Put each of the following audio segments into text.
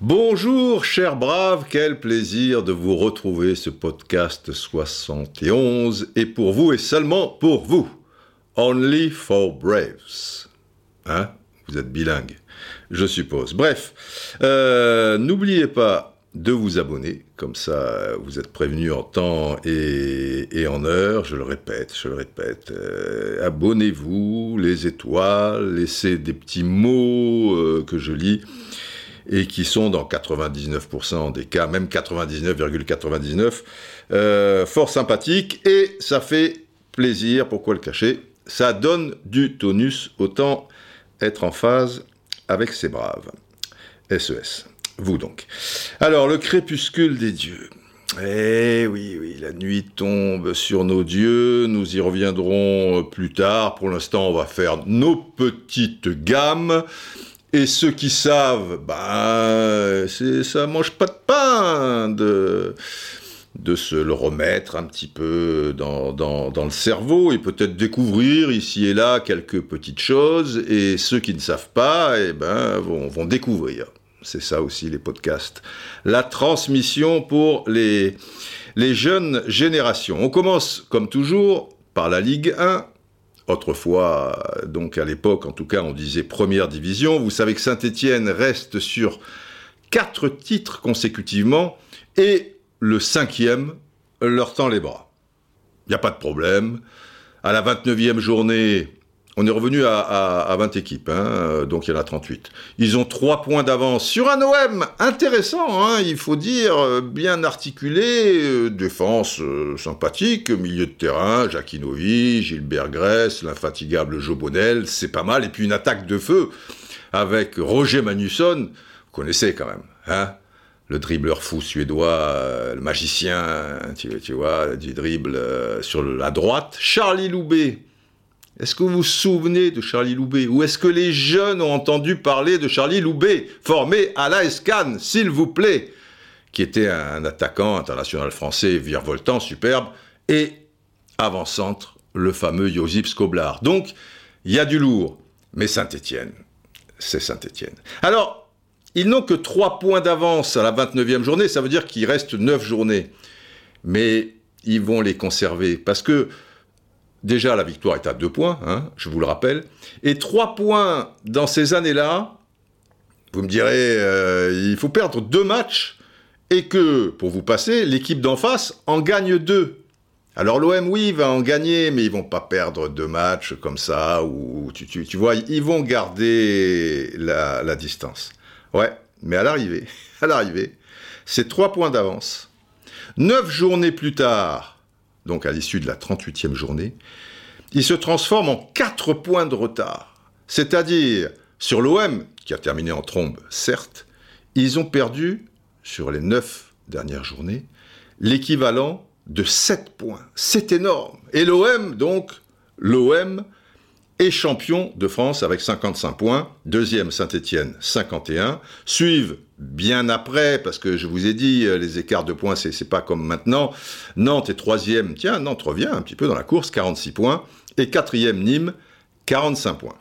Bonjour, chers braves, quel plaisir de vous retrouver ce podcast 71, et pour vous et seulement pour vous. Only for Braves. Hein? Vous êtes bilingue, je suppose. Bref, euh, n'oubliez pas de vous abonner, comme ça vous êtes prévenus en temps et, et en heure, je le répète, je le répète. Euh, Abonnez-vous, les étoiles, laissez des petits mots euh, que je lis et qui sont dans 99% des cas, même 99,99, euh, fort sympathiques, et ça fait plaisir, pourquoi le cacher? Ça donne du tonus, autant être en phase avec ces braves. SES, vous donc. Alors, le crépuscule des dieux. Eh oui, oui, la nuit tombe sur nos dieux, nous y reviendrons plus tard. Pour l'instant, on va faire nos petites gammes. Et ceux qui savent, c'est, ça mange pas de pain de, de se le remettre un petit peu dans, dans, dans le cerveau et peut-être découvrir ici et là quelques petites choses. Et ceux qui ne savent pas, eh ben, vont, vont découvrir. C'est ça aussi les podcasts. La transmission pour les, les jeunes générations. On commence, comme toujours, par la Ligue 1 autrefois, donc à l'époque en tout cas, on disait première division. Vous savez que Saint-Étienne reste sur quatre titres consécutivement et le cinquième leur tend les bras. Il n'y a pas de problème. À la 29e journée, on est revenu à, à, à 20 équipes, hein, donc il y en a 38. Ils ont 3 points d'avance sur un OM intéressant, hein, il faut dire, bien articulé, euh, défense euh, sympathique, milieu de terrain, Jacquinovi, Gilbert Grèce, l'infatigable Jobonel, c'est pas mal, et puis une attaque de feu avec Roger Magnusson, vous connaissez quand même, hein le dribbleur fou suédois, euh, le magicien, tu, vois, du dribble euh, sur la droite, Charlie Loubet, est-ce que vous vous souvenez de Charlie Loubet Ou est-ce que les jeunes ont entendu parler de Charlie Loubet, formé à la Escan, s'il vous plaît? Qui était un attaquant international français virevoltant, superbe, et avant-centre, le fameux Josip Skoblar. Donc, il y a du lourd, mais Saint-Étienne, c'est Saint-Étienne. Alors, ils n'ont que 3 points d'avance à la 29e journée, ça veut dire qu'il reste 9 journées. Mais ils vont les conserver, parce que Déjà, la victoire est à deux points, hein, je vous le rappelle. Et trois points dans ces années-là, vous me direz, euh, il faut perdre deux matchs et que, pour vous passer, l'équipe d'en face en gagne deux. Alors l'OM, oui, va en gagner, mais ils vont pas perdre deux matchs comme ça, ou tu, vois, ils vont garder la, la distance. Ouais, mais à l'arrivée, à l'arrivée, c'est trois points d'avance. Neuf journées plus tard, donc à l'issue de la 38e journée, il se transforme en 4 points de retard. C'est-à-dire, sur l'OM, qui a terminé en trombe, certes, ils ont perdu, sur les 9 dernières journées, l'équivalent de 7 points. C'est énorme. Et l'OM, donc, l'OM est champion de France avec 55 points. Deuxième, Saint-Étienne, 51. Suivent bien après, parce que je vous ai dit, les écarts de points, c'est pas comme maintenant. Nantes est troisième. Tiens, Nantes revient un petit peu dans la course, 46 points. Et quatrième, Nîmes, 45 points.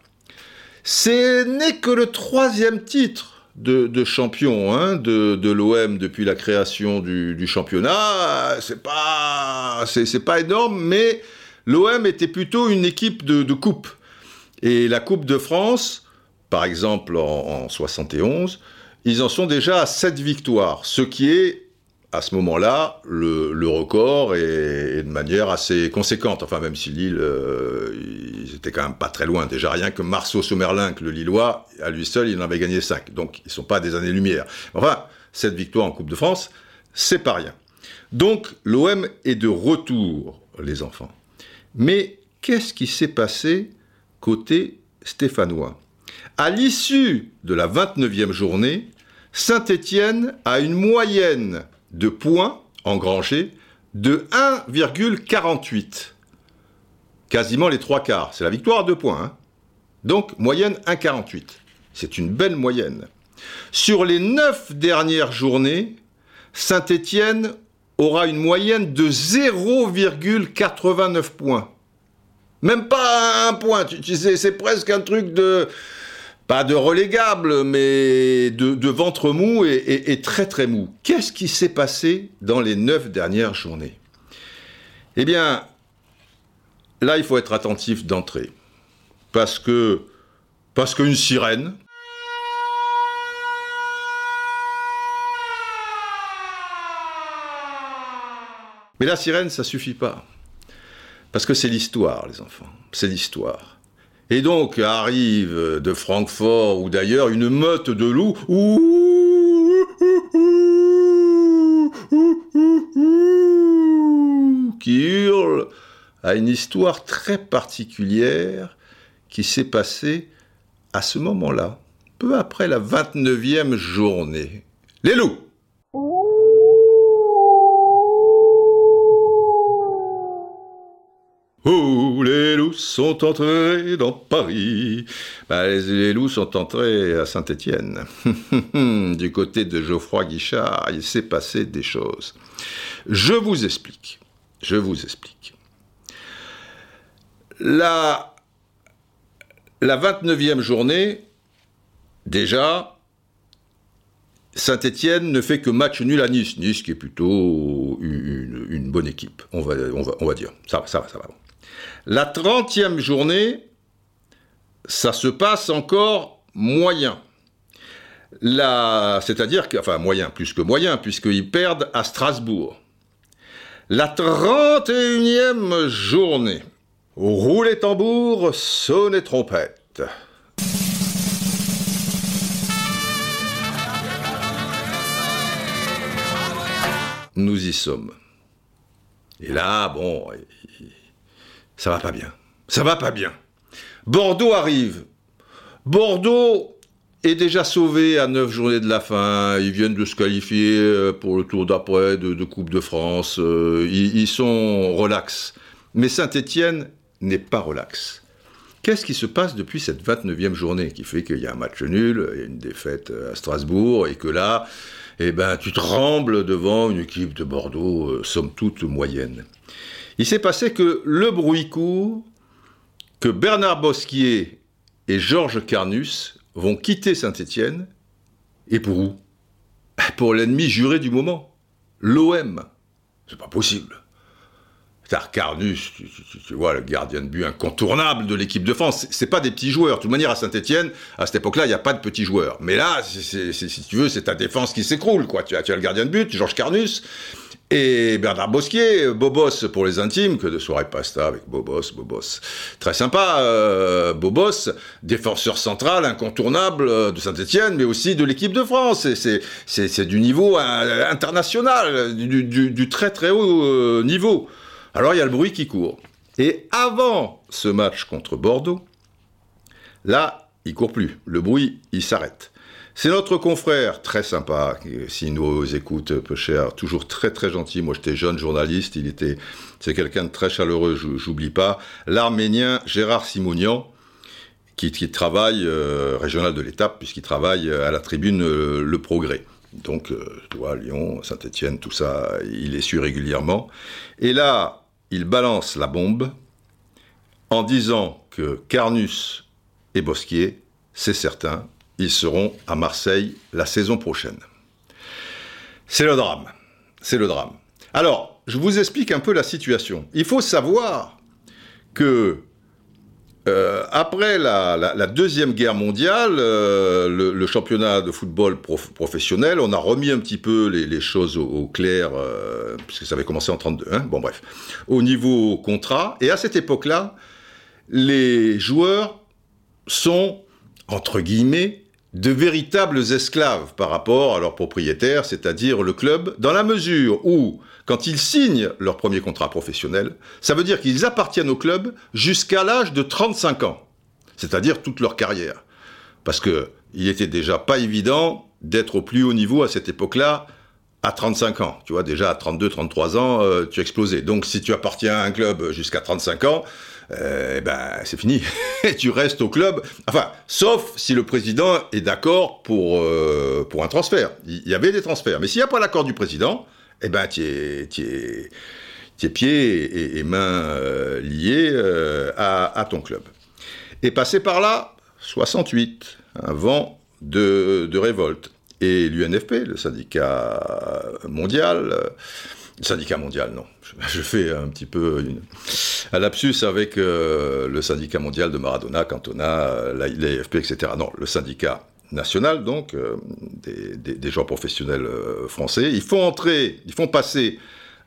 Ce n'est que le troisième titre de, champion hein, de, l'OM depuis la création du, championnat. C'est pas, c'est pas énorme, mais l'OM était plutôt une équipe de coupe. Et la Coupe de France, par exemple en, en 71, ils en sont déjà à 7 victoires, ce qui est à ce moment-là le, record et, de manière assez conséquente. Enfin, même si Lille, euh, ils étaient quand même pas très loin. Déjà rien que Marceau Sommerlin, le Lillois, à lui seul, il en avait gagné 5. Donc, ils sont pas des années-lumière. Enfin, cette victoire en Coupe de France, c'est pas rien. Donc, l'OM est de retour, les enfants. Mais qu'est-ce qui s'est passé côté stéphanois. À l'issue de la 29e journée, Saint-Étienne a une moyenne de points engrangés de 1,48. Quasiment les trois quarts. C'est la victoire à deux points. Hein. Donc, moyenne 1,48. C'est une belle moyenne. Sur les neuf dernières journées, Saint-Étienne aura une moyenne de 0,89 points. Même pas un point. Tu, sais, c'est presque un truc de pas de relégable, mais de, ventre mou et, très très mou. Qu'est-ce qui s'est passé dans les neuf dernières journées? Eh bien, là, il faut être attentif d'entrée. Parce que, parce qu'une sirène, Mais la sirène, ça suffit pas. Parce que c'est l'histoire, les enfants. C'est l'histoire. Et donc arrive de Francfort ou d'ailleurs une meute de loups qui hurle à une histoire très particulière qui s'est passée à ce moment-là, peu après la 29e journée. Les loups Les loups sont entrés dans Paris. Bah, les, loups sont entrés à Saint-Étienne. du côté de Geoffroy Guichard, il s'est passé des choses. Je vous explique. Je vous explique. La, la 29e journée, déjà, Saint-Étienne ne fait que match nul à Nice. Nice qui est plutôt une, bonne équipe, on va, on, va, on va dire. Ça va, ça va, ça va. La trentième journée, ça se passe encore moyen. C'est-à-dire, enfin moyen, plus que moyen, puisqu'ils perdent à Strasbourg. La 31e journée, roulez tambour, sonnez trompette. Nous y sommes. Et là, bon, ça va pas bien. Ça va pas bien. Bordeaux arrive. Bordeaux est déjà sauvé à neuf journées de la fin. Ils viennent de se qualifier euh, pour le tour d'après de, Coupe de France. Euh, ils, sont relax. Mais Saint-Étienne n'est pas relax. Qu'est-ce qui se passe depuis cette 29e journée qui fait qu'il y a un match nul, une défaite à Strasbourg et que là, eh ben, tu trembles devant une équipe de Bordeaux, euh, somme toute moyenne. Il s'est passé que le bruit court, que Bernard Bosquier et Georges Carnus vont quitter Saint-Étienne, et pour où? Pour l'ennemi juré du moment, l'OM. C'est pas possible. Carnus, tu, vois, le gardien de but incontournable de l'équipe de France. C'est pas des petits joueurs. De toute manière, à Saint-Etienne, à cette époque-là, il n'y a pas de petits joueurs. Mais là, si tu veux, c'est ta défense qui s'écroule, quoi. Tu as, tu as le gardien de but, Georges Carnus, et Bernard Bosquier, Bobos pour les intimes, que de soirée pasta avec Bobos, Bobos. Très sympa, euh, Bobos, défenseur central, incontournable euh, de Saint-Etienne, mais aussi de l'équipe de France. C'est du niveau euh, international, du, très très haut niveau. Alors il y a le bruit qui court. Et avant ce match contre Bordeaux, là, il court plus. Le bruit, il s'arrête. C'est notre confrère, très sympa, s'il nous écoute, peu cher, toujours très très gentil. Moi j'étais jeune journaliste, il était, c'est quelqu'un de très chaleureux, j'oublie pas. L'Arménien Gérard Simonian, qui, travaille, euh, régional de l'étape, puisqu'il travaille à la tribune euh, Le Progrès. Donc, euh, Lyon, Saint-Étienne, tout ça, il est su régulièrement. Et là, il balance la bombe en disant que Carnus et Bosquier, c'est certain, ils seront à Marseille la saison prochaine. C'est le drame. C'est le drame. Alors, je vous explique un peu la situation. Il faut savoir que euh, après la, Deuxième Guerre mondiale, euh, le, championnat de football professionnel, on a remis un petit peu les, choses au, clair, euh, puisque ça avait commencé en 32. Hein. bon bref, au niveau contrat. Et à cette époque-là, les joueurs sont, entre guillemets, de véritables esclaves par rapport à leurs propriétaires, c'est-à-dire le club, dans la mesure où, quand ils signent leur premier contrat professionnel, ça veut dire qu'ils appartiennent au club jusqu'à l'âge de 35 ans, c'est-à-dire toute leur carrière. Parce que il était déjà pas évident d'être au plus haut niveau à cette époque-là à 35 ans. Tu vois, déjà à 32, 33 ans, euh, tu explosais. Donc si tu appartiens à un club jusqu'à 35 ans, euh, eh ben c'est fini. tu restes au club. Enfin, sauf si le président est d'accord pour, euh, pour un transfert. Il y avait des transferts. Mais s'il n'y a pas l'accord du président, eh ben tu es, pieds et, mains liés à, ton club. Et passé par là, 68, un vent de révolte et l'UNFP, le syndicat mondial, euh, syndicat mondial, non, je, fais un petit peu un lapsus avec euh, le syndicat mondial de Maradona, Cantona, l'AFP, etc. Non, le syndicat national, donc, euh, des, des, joueurs professionnels français, ils font entrer, ils font passer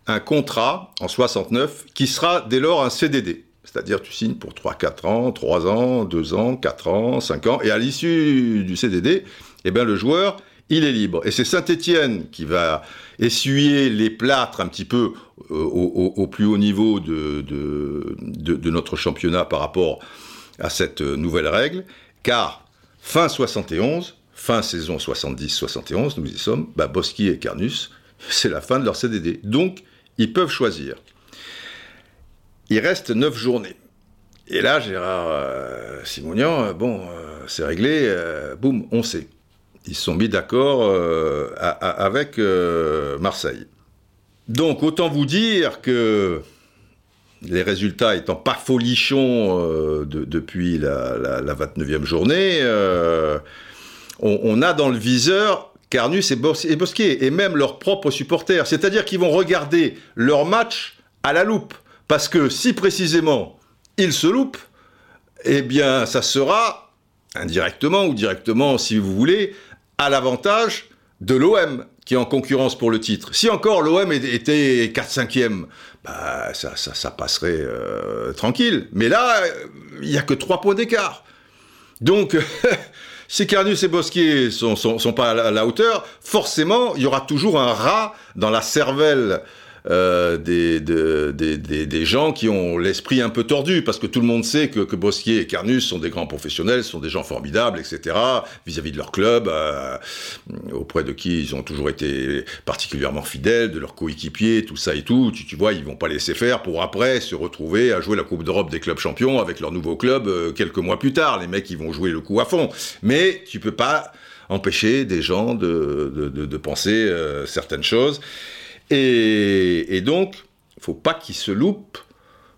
un contrat en 69 qui sera dès lors un CDD. C'est-à-dire tu signes pour 3, 4 ans, 3 ans, 2 ans, 4 ans, 5 ans, et à l'issue du CDD, eh bien, le joueur, il est libre. Et c'est Saint-Étienne qui va essuyer les plâtres un petit peu euh, au, plus haut niveau de, notre championnat par rapport à cette nouvelle règle, car fin 71, fin saison 70-71, nous y sommes, bah, et Carnus, c'est la fin de leur CDD. Donc, ils peuvent choisir. Il reste 9 journées. Et là, Gérard euh, Simonian, euh, bon, c'est réglé, boum, on sait ils se sont mis d'accord euh, avec euh, Marseille. Donc autant vous dire que les résultats étant pas folichons euh, depuis la, 29e journée, on, a dans le viseur Carnus et, Bosquet, et même leurs propres supporters. C'est-à-dire qu'ils vont regarder leur match à la loupe. Parce que si précisément ils se loupent, eh bien ça sera indirectement ou directement, si vous voulez, à l'avantage de l'OM qui est en concurrence pour le titre. Si encore l'OM était 4-5e, bah, ça, ça, passerait euh, tranquille. Mais là, il n'y a que 3 points d'écart. Donc, si Carnus et Bosquier sont, sont pas à la, hauteur, forcément, il y aura toujours un rat dans la cervelle euh, des, des, gens qui ont l'esprit un peu tordu, parce que tout le monde sait que, que, Bosquier et Carnus sont des grands professionnels, sont des gens formidables, etc., vis-à-vis de leur club, euh, auprès de qui ils ont toujours été particulièrement fidèles, de leurs coéquipiers, tout ça et tout. Tu, tu, vois, ils vont pas laisser faire pour après se retrouver à jouer la Coupe d'Europe des clubs champions avec leur nouveau club euh, quelques mois plus tard. Les mecs, ils vont jouer le coup à fond. Mais tu peux pas empêcher des gens de, de, de, penser certaines choses. Et, donc, il ne faut pas qu'il se loupe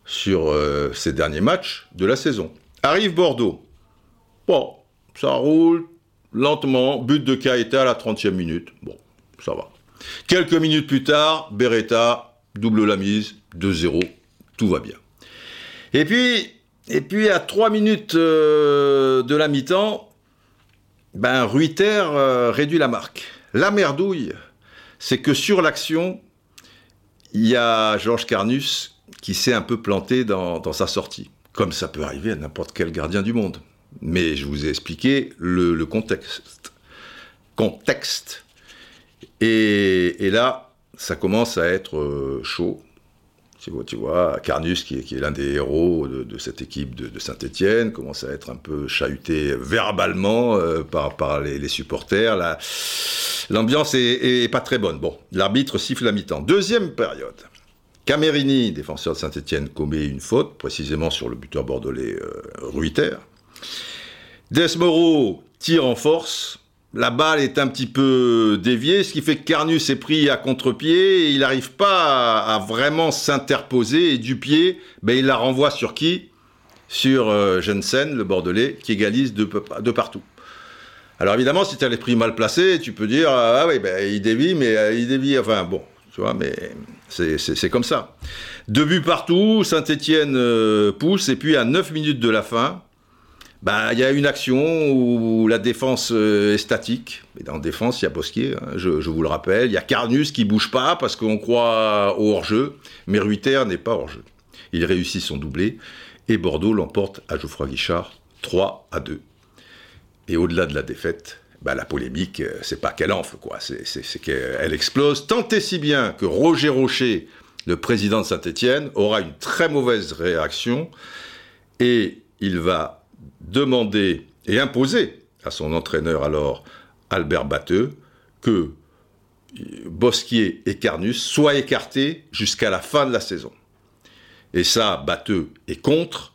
sur euh, ces derniers matchs de la saison. Arrive Bordeaux. Bon, ça roule lentement. But de Caeta à la 30e minute. Bon, ça va. Quelques minutes plus tard, Beretta double la mise, 2-0. Tout va bien. Et puis, et puis à 3 minutes euh, de la mi-temps, ben, Ruiter euh, réduit la marque. La merdouille c'est que sur l'action, il y a Georges Carnus qui s'est un peu planté dans, sa sortie, comme ça peut arriver à n'importe quel gardien du monde. Mais je vous ai expliqué le, contexte. Contexte. Et, là, ça commence à être euh, chaud. Tu vois, Carnus, qui est, l'un des héros de, cette équipe de, Saint-Etienne, commence à être un peu chahuté verbalement euh, par, les, supporters. L'ambiance est, pas très bonne. Bon, l'arbitre siffle la mi-temps. Deuxième période. Camerini, défenseur de Saint-Etienne, commet une faute, précisément sur le buteur bordelais euh, Ruiter. Desmoro tire en force, la balle est un petit peu déviée, ce qui fait que Carnus est pris à contre-pied, et il n'arrive pas à, vraiment s'interposer, et du pied, ben, il la renvoie sur qui? Sur euh, Jensen, le Bordelais, qui égalise de, partout. Alors évidemment, si tu as l'esprit mal placé, tu peux dire, ah oui, ben, il dévie, mais euh, il dévie, enfin bon, tu vois, mais c'est comme ça. Deux buts partout, Saint-Etienne euh, pousse, et puis à 9 minutes de la fin, bah, il y a une action où la défense euh, est statique. Et dans la défense, il y a Bosquier, hein, je, vous le rappelle. Il y a Carnus qui bouge pas parce qu'on croit au hors-jeu. Mais Ruiter n'est pas hors-jeu. Il réussit son doublé. Et Bordeaux l'emporte à Geoffroy Guichard 3 à 2. Et au-delà de la défaite, bah, la polémique, euh, c'est pas qu'elle enfle, quoi. C'est qu'elle explose. Tant et si bien que Roger Rocher, le président de Saint-Etienne, aura une très mauvaise réaction. Et il va demander et imposer à son entraîneur alors, Albert Batteux, que Bosquier et Carnus soient écartés jusqu'à la fin de la saison. Et ça, Batteux est contre.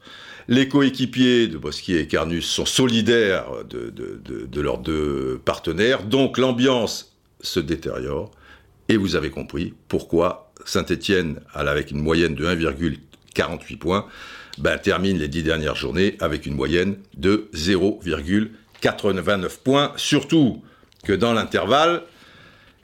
Les coéquipiers de Bosquier et Carnus sont solidaires de, de leurs deux partenaires, donc l'ambiance se détériore. Et vous avez compris pourquoi Saint-Étienne, avec une moyenne de 1,48 points, ben, termine les dix dernières journées avec une moyenne de 0,89 points. Surtout que dans l'intervalle,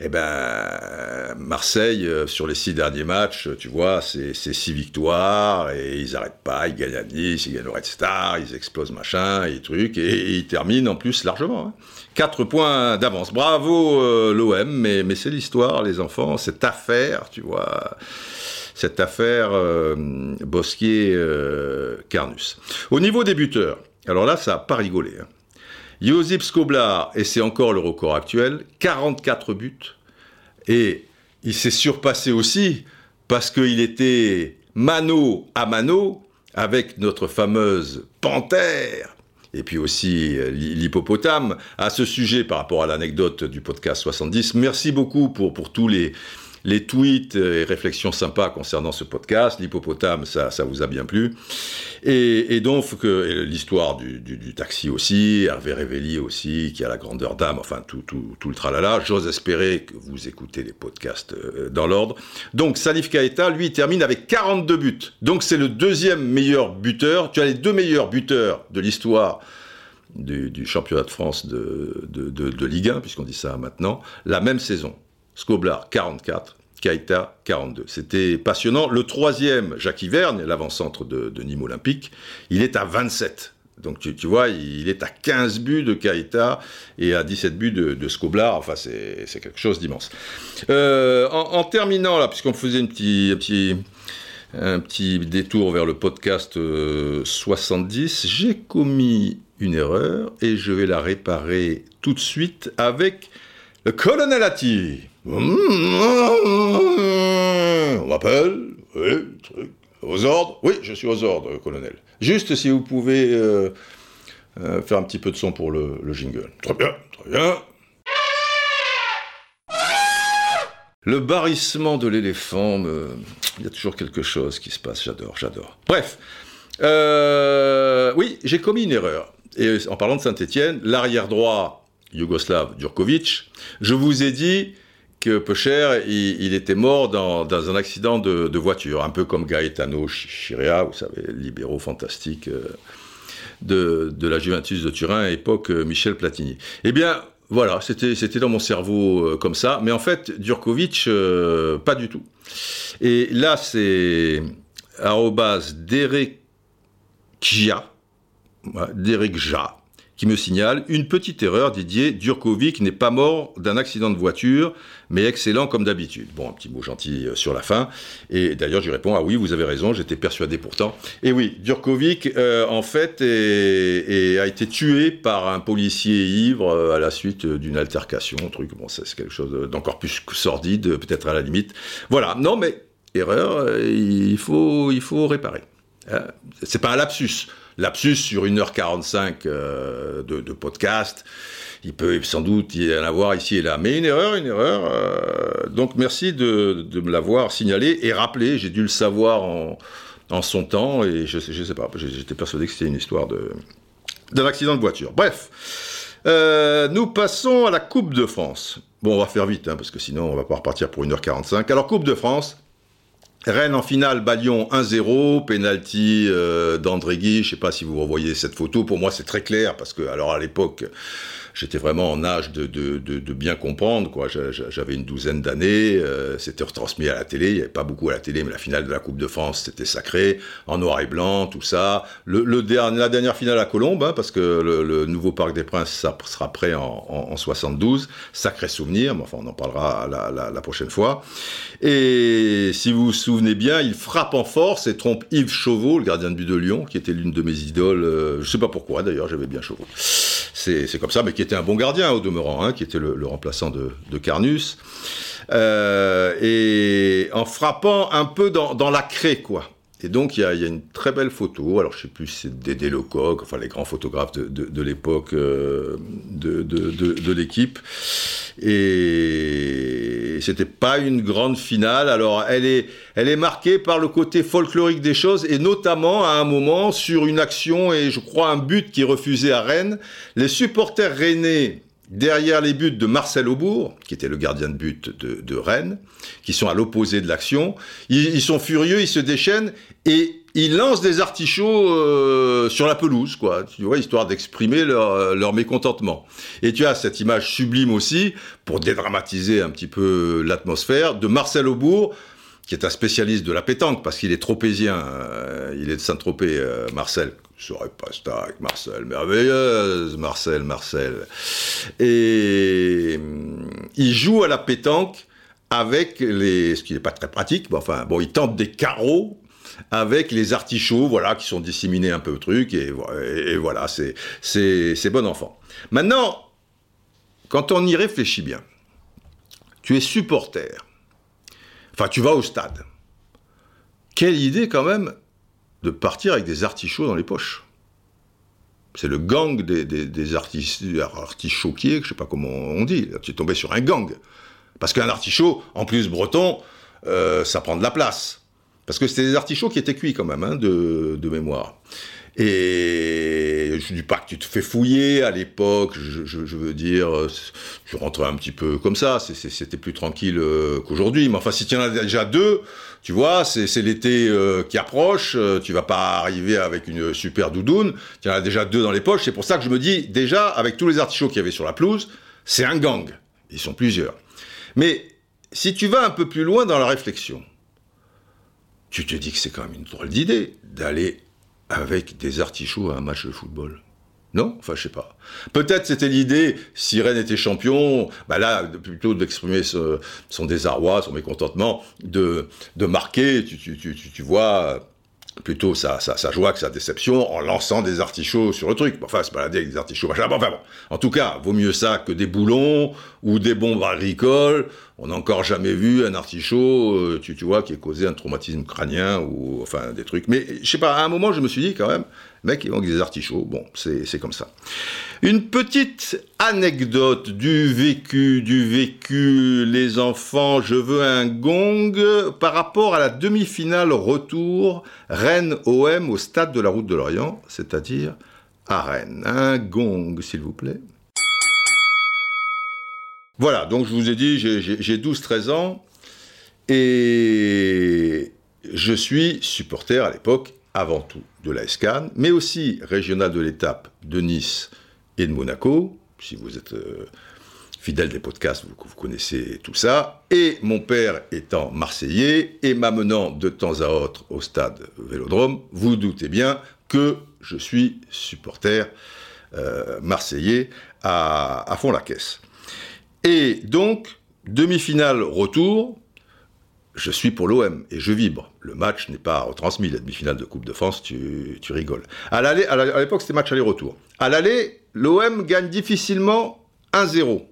eh ben, Marseille, euh, sur les six derniers matchs, tu vois, c'est six victoires, et ils n'arrêtent pas, ils gagnent à Nice, ils gagnent au Red Star, ils explosent machin, et trucs, et, ils terminent en plus largement. Hein. Quatre points d'avance. Bravo euh, l'OM, mais, mais c'est l'histoire, les enfants, cette affaire, tu vois, cette affaire euh, Bosquier-Carnus. Au niveau des buteurs, alors là, ça n'a pas rigolé. Hein. Josip Skoblar, et c'est encore le record actuel, 44 buts. Et il s'est surpassé aussi parce qu'il était mano à mano avec notre fameuse panthère et puis aussi euh, l'hippopotame. À ce sujet, par rapport à l'anecdote du podcast 70, merci beaucoup pour, pour tous les, les tweets et réflexions sympas concernant ce podcast. L'hippopotame, ça, ça vous a bien plu. Et, donc, l'histoire du, taxi aussi, Hervé Révelli aussi, qui a la grandeur d'âme, enfin, tout, tout, tout le tralala. J'ose espérer que vous écoutez les podcasts euh, dans l'ordre. Donc, Salif Kaeta, lui, termine avec 42 buts. Donc, c'est le deuxième meilleur buteur. Tu as les deux meilleurs buteurs de l'histoire du, championnat de France de, de, de Ligue 1, puisqu'on dit ça maintenant, la même saison. Scoblar 44, Kaita 42. C'était passionnant. Le troisième, Jacques Vergne, l'avant-centre de, Nîmes Olympique, il est à 27. Donc tu, vois, il est à 15 buts de Kaita et à 17 buts de, de Scoblar. Enfin, c'est quelque chose d'immense. Euh, en, terminant, là, puisqu'on faisait un petit, un petit détour vers le podcast 70, euh, j'ai commis une erreur et je vais la réparer tout de suite avec le colonel Atti. On m'appelle Oui, truc. Aux ordres Oui, je suis aux ordres, colonel. Juste si vous pouvez euh, euh, faire un petit peu de son pour le, jingle. Très bien, très bien. Le barrissement de l'éléphant, il y a toujours quelque chose qui se passe, j'adore, j'adore. Bref, euh, oui, j'ai commis une erreur. Et en parlant de Saint-Étienne, l'arrière droit yougoslave Djurkovic, je vous ai dit que peu cher, il, était mort dans, un accident de, voiture, un peu comme Gaetano Chirea, vous savez, libéraux fantastique euh, de, la Juventus de Turin, époque euh, Michel Platini. Eh bien, voilà, c'était dans mon cerveau euh, comme ça, mais en fait, Djurkovic, pas du tout. Et là, c'est arrobas Derek Derek Ja, qui me signale une petite erreur, Didier Durkovic n'est pas mort d'un accident de voiture, mais excellent comme d'habitude. Bon, un petit mot gentil euh, sur la fin. Et d'ailleurs, je réponds, ah oui, vous avez raison, j'étais persuadé pourtant. Et oui, Durkovic, euh, en fait, a été tué par un policier ivre euh, à la suite d'une altercation, truc, bon, c'est quelque chose d'encore plus sordide, peut-être à la limite. Voilà, non, mais erreur, il faut, il faut réparer. C'est pas un lapsus lapsus sur 1h45 euh, de, podcast. Il peut sans doute y en avoir ici et là. Mais une erreur, une erreur. Euh, donc merci de, me l'avoir signalé et rappelé. J'ai dû le savoir en, son temps et je, je sais pas. J'étais persuadé que c'était une histoire d'un accident de voiture. Bref. Euh, nous passons à la Coupe de France. Bon, on va faire vite, hein, parce que sinon on va pas repartir pour 1h45. Alors, Coupe de France, Rennes en finale, Balion 1-0, penalty euh, d'André Guy. Je sais pas si vous revoyez cette photo. Pour moi, c'est très clair parce que, alors à l'époque, j'étais vraiment en âge de, de, de, bien comprendre. Quoi. J'avais une douzaine d'années, euh, c'était retransmis à la télé. Il n'y avait pas beaucoup à la télé, mais la finale de la Coupe de France, c'était sacré, en noir et blanc, tout ça. Le, le dernier, la dernière finale à Colombes, hein, parce que le, nouveau Parc des Princes ça sera prêt en, en, 72. Sacré souvenir, mais enfin, on en parlera la, la, la, prochaine fois. Et si vous vous souvenez bien, il frappe en force et trompe Yves Chauveau, le gardien de but de Lyon, qui était l'une de mes idoles. Euh, je sais pas pourquoi, d'ailleurs, j'avais bien Chauveau. C'est comme ça, mais qui était un bon gardien au demeurant, hein, qui était le, remplaçant de, Carnus. Euh, et en frappant un peu dans, la craie, quoi. Et donc, il y, a, une très belle photo. Alors, je sais plus c'est Dédé Lecoq, enfin, les grands photographes de, l'époque euh, de, l'équipe. Et c'était pas une grande finale. Alors, elle est, elle est marquée par le côté folklorique des choses, et notamment à un moment sur une action et je crois un but qui est refusé à Rennes. Les supporters rennais derrière les buts de Marcel Aubourg, qui était le gardien de but de, Rennes, qui sont à l'opposé de l'action. Ils, sont furieux, ils se déchaînent et ils lancent des artichauts euh, sur la pelouse, quoi, tu vois, histoire d'exprimer leur, leur, mécontentement. Et tu as cette image sublime aussi, pour dédramatiser un petit peu l'atmosphère, de Marcel Aubourg, qui est un spécialiste de la pétanque, parce qu'il est tropézien, euh, il est de Saint-Tropez, euh, Marcel, je saurais pas avec Marcel, merveilleuse, Marcel, Marcel. Et il joue à la pétanque avec les, ce qui n'est pas très pratique, mais enfin, bon, il tente des carreaux avec les artichauts, voilà, qui sont disséminés un peu au truc, et, et voilà, c'est, c'est, c'est bon enfant. Maintenant, quand on y réfléchit bien, tu es supporter, enfin, tu vas au stade. Quelle idée quand même de partir avec des artichauts dans les poches. C'est le gang des, des, des artichauquiers, je sais pas comment on dit. Tu es tombé sur un gang. Parce qu'un artichaut, en plus breton, euh, ça prend de la place. Parce que c'était des artichauts qui étaient cuits quand même, hein, de, mémoire. Et je dis pas que tu te fais fouiller à l'époque, je, je, je, veux dire, je rentrais un petit peu comme ça, c'était plus tranquille euh, qu'aujourd'hui. Mais enfin, si tu en as déjà deux, tu vois, c'est l'été euh, qui approche, euh, tu vas pas arriver avec une super doudoune, tu en as déjà deux dans les poches. C'est pour ça que je me dis, déjà, avec tous les artichauts qu'il y avait sur la pelouse, c'est un gang. Ils sont plusieurs. Mais si tu vas un peu plus loin dans la réflexion, tu te dis que c'est quand même une drôle d'idée d'aller avec des artichauts à un match de football. Non? Enfin, je sais pas. Peut-être c'était l'idée, si Rennes était champion, bah là, plutôt d'exprimer son désarroi, son mécontentement, de, de marquer, tu, tu, tu, tu vois, plutôt sa, joie que sa déception en lançant des artichauts sur le truc. Enfin, se balader avec des artichauts, machin. Enfin bon, en tout cas, vaut mieux ça que des boulons ou des bombes agricoles. On n'a encore jamais vu un artichaut, euh, tu, tu vois, qui ait causé un traumatisme crânien ou enfin des trucs. Mais je sais pas, à un moment, je me suis dit quand même, mec, ils manque des artichauts. Bon, c'est comme ça. Une petite anecdote du vécu, du vécu, les enfants, je veux un gong par rapport à la demi-finale retour Rennes-OM au stade de la route de l'Orient, c'est-à-dire à Rennes. Un gong, s'il vous plaît. Voilà, donc je vous ai dit, j'ai 12-13 ans et je suis supporter à l'époque avant tout de la SCAN, mais aussi régional de l'étape de Nice et de Monaco. Si vous êtes euh, fidèle des podcasts, vous, connaissez tout ça. Et mon père étant marseillais et m'amenant de temps à autre au stade Vélodrome, vous doutez bien que je suis supporter euh, marseillais à fond la caisse. Et donc, demi-finale retour, je suis pour l'OM et je vibre. Le match n'est pas retransmis, la demi-finale de Coupe de France, tu, tu rigoles. À l'aller, à l'époque, c'était match aller-retour. À l'aller, l'OM gagne difficilement 1-0.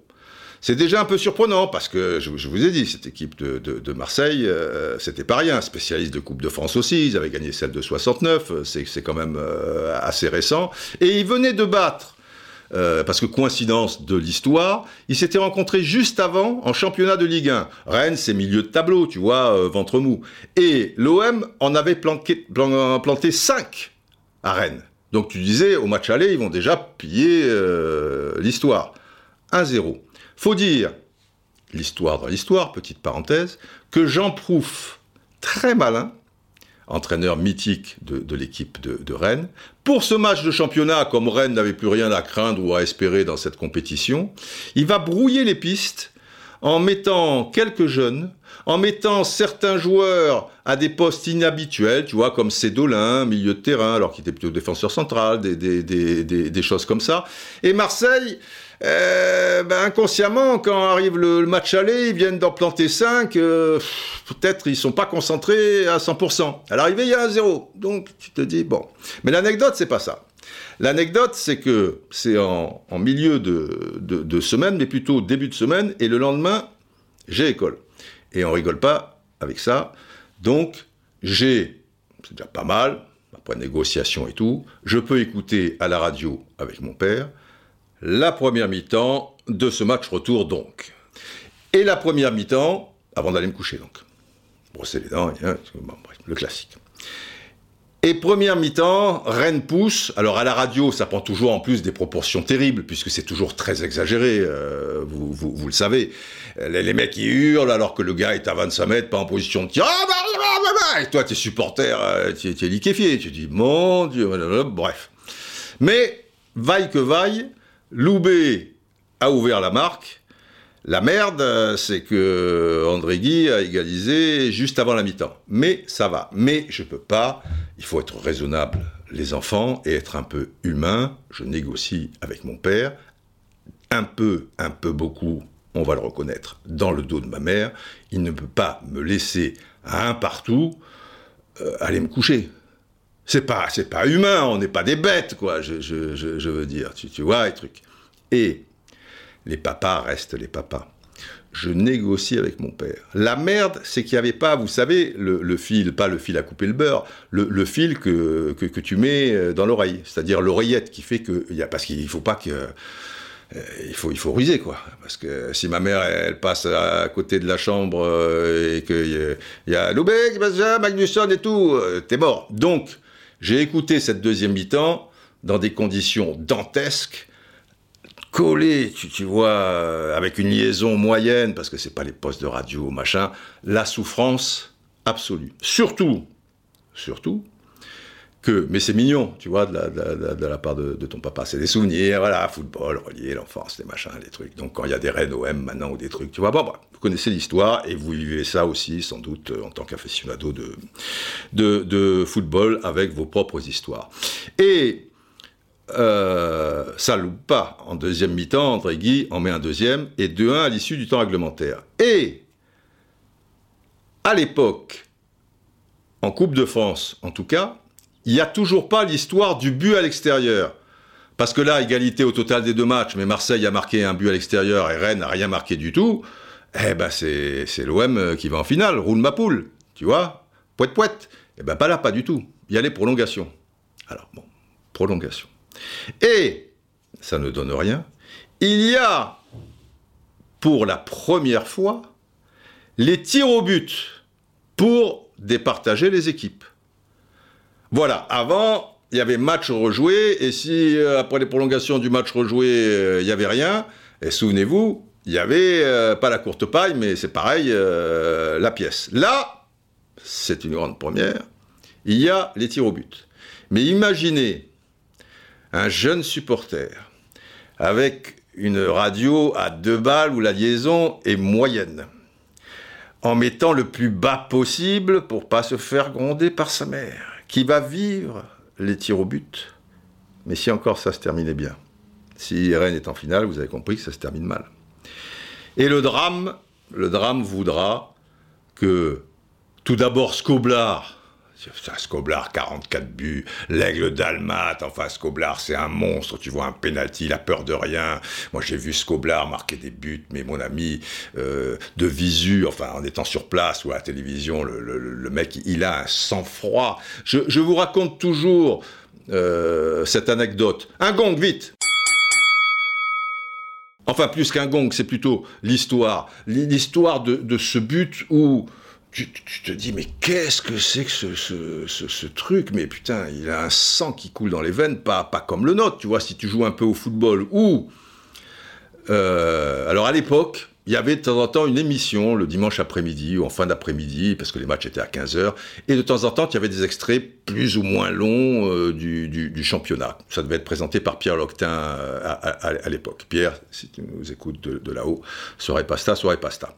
C'est déjà un peu surprenant parce que je, vous ai dit, cette équipe de, Marseille, euh, c'était pas rien. Spécialiste de Coupe de France aussi, ils avaient gagné celle de 69, c'est quand même euh, assez récent. Et ils venaient de battre euh, parce que coïncidence de l'histoire, ils s'étaient rencontrés juste avant en championnat de Ligue 1. Rennes, c'est milieu de tableau, tu vois, euh, ventre mou. Et l'OM en avait planqué, planté 5 à Rennes. Donc tu disais, au match aller, ils vont déjà piller euh, l'histoire. 1-0. Faut dire, l'histoire dans l'histoire, petite parenthèse, que Jean Prouf, très malin, entraîneur mythique de, l'équipe de, Rennes. Pour ce match de championnat, comme Rennes n'avait plus rien à craindre ou à espérer dans cette compétition, il va brouiller les pistes en mettant quelques jeunes, en mettant certains joueurs à des postes inhabituels, tu vois, comme Cédolin, milieu de terrain, alors qu'il était plutôt défenseur central, des, des choses comme ça. Et Marseille, euh, ben, inconsciemment, quand arrive le, match aller, ils viennent d'en planter 5, euh, peut-être ils sont pas concentrés à 100%. À l'arrivée, il y a un zéro. Donc tu te dis, bon. Mais l'anecdote, c'est pas ça. L'anecdote, c'est que c'est en, milieu de, semaine, mais plutôt début de semaine, et le lendemain, j'ai école. Et on rigole pas avec ça. Donc, j'ai, c'est déjà pas mal, après négociation et tout, je peux écouter à la radio avec mon père, la première mi-temps de ce match retour donc. Et la première mi-temps, avant d'aller me coucher donc. Brosser les dents, le classique. Et première mi-temps, Rennes pousse. Alors à la radio, ça prend toujours en plus des proportions terribles, puisque c'est toujours très exagéré, euh, vous, le savsavez. Les, mecs, ils hurlent alors que le gars est à 25 mètres, pas en position de tir. Ah, bah, bah, bah, Et toi, t'es supporter, euh, t'es es liquéfié. Tu dis, mon Dieu, bref. Mais, vaille que vaille, Loubet a ouvert la marque. La merde, euh, c'est que André Guy a égalisé juste avant la mi-temps. Mais ça va. Mais je peux pas. Il faut être raisonnable, les enfants, et être un peu humain. Je négocie avec mon père. Un peu, un peu beaucoup, on va le reconnaître, dans le dos de ma mère. Il ne peut pas me laisser un partout euh, aller me coucher. C'est pas, c'est pas humain, on n'est pas des bêtes, quoi, je, veux dire. Tu vois, les trucs. Et les papas restent les papas. Je négocie avec mon père. La merde, c'est qu'il n'y avait pas, vous savez, le, le, fil, pas le fil à couper le beurre, le, fil que, que, tu mets euh, dans l'oreille, c'est-à-dire l'oreillette qui fait que, y a, parce qu'il ne faut pas que, euh, il faut, il faut ruser quoi, parce que si ma mère elle passe à côté de la chambre euh, et qu'il y, y a Loubeck, Magnusson et tout, t'es mort. Donc j'ai écouté cette deuxième mi-temps dans des conditions dantesques collé, tu, vois, euh, avec une liaison moyenne, parce que c'est pas les postes de radio, machin, la souffrance absolue. Surtout, surtout, que, mais c'est mignon, tu vois, de la, part de, ton papa. C'est des souvenirs, voilà, football, relié, l'enfance, les machins, les trucs. Donc quand il y a des Rennes OM maintenant ou des trucs, tu vois, bon, bah, vous connaissez l'histoire et vous vivez ça aussi, sans doute, en tant qu'aficionado de, de football avec vos propres histoires. Et euh, ça loupe pas. En deuxième mi-temps, André Guy en met un deuxième et 2-1 à l'issue du temps réglementaire. Et à l'époque, en Coupe de France en tout cas, il n'y a toujours pas l'histoire du but à l'extérieur. Parce que là, égalité au total des deux matchs, mais Marseille a marqué un but à l'extérieur et Rennes n'a rien marqué du tout. Eh ben, c'est l'OM qui va en finale, roule ma poule, tu vois, poète poète. Eh ben, pas là, pas du tout. Il y a les prolongations. Alors, bon, prolongation. Et, ça ne donne rien, il y a, pour la première fois, les tirs au but pour départager les équipes. Voilà, avant, il y avait match rejoué, et si euh, après les prolongations du match rejoué, euh, il n'y avait rien, et souvenez-vous, il n'y avait euh, pas la courte paille, mais c'est pareil, la pièce. Là, c'est une grande première, il y a les tirs au but. Mais imaginez un jeune supporter avec une radio à deux balles où la liaison est moyenne, en mettant le plus bas possible pour pas se faire gronder par sa mère, qui va vivre les tirs au but. Mais si encore ça se terminait bien, si Rennes est en finale, vous avez compris que ça se termine mal. Et le drame, le drame voudra que tout d'abord Scoblar, Scoblar, 44 buts, l'aigle d'Almat, enfin Scoblar c'est un monstre, tu vois un penalty, il a peur de rien. Moi j'ai vu Scoblar marquer des buts, mais mon ami euh, de visu, enfin en étant sur place ou à la télévision, le, mec il a un sang-froid. Je, je, vous raconte toujours euh, cette anecdote. Un gong, vite Enfin plus qu'un gong, c'est plutôt l'histoire. L'histoire de, de ce but où tu, te dis, mais qu'est-ce que c'est que ce, truc? Mais putain, il a un sang qui coule dans les veines, pas, comme le nôtre, tu vois, si tu joues un peu au football. Ou, euh, alors à l'époque, il y avait de temps en temps une émission le dimanche après-midi ou en fin d'après-midi, parce que les matchs étaient à 15h, et de temps en temps, il y avait des extraits plus ou moins longs euh, du, championnat. Ça devait être présenté par Pierre Loctin euh, à l'époque. Pierre, si tu nous écoutes de, de là-haut, soirée pasta, soirée pasta.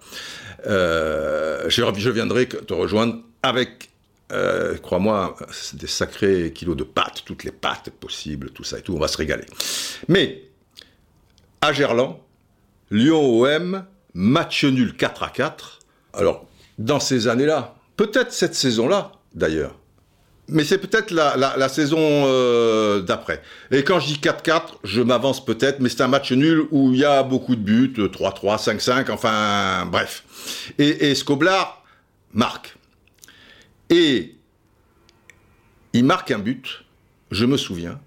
Euh, je, je, viendrai te rejoindre avec, euh, crois-moi, des sacrés kilos de pâtes, toutes les pâtes possibles, tout ça et tout, on va se régaler. Mais, à Gerland, Lyon-OM, match nul 4 à 4. Alors, dans ces années-là, peut-être cette saison-là, d'ailleurs, mais c'est peut-être la, la, la, saison euh, d'après. Et quand je dis 4-4, je m'avance peut-être, mais c'est un match nul où il y a beaucoup de buts, 3-3, 5-5, enfin bref. Et, et Scoblar marque. Et il marque un but, je me souviens.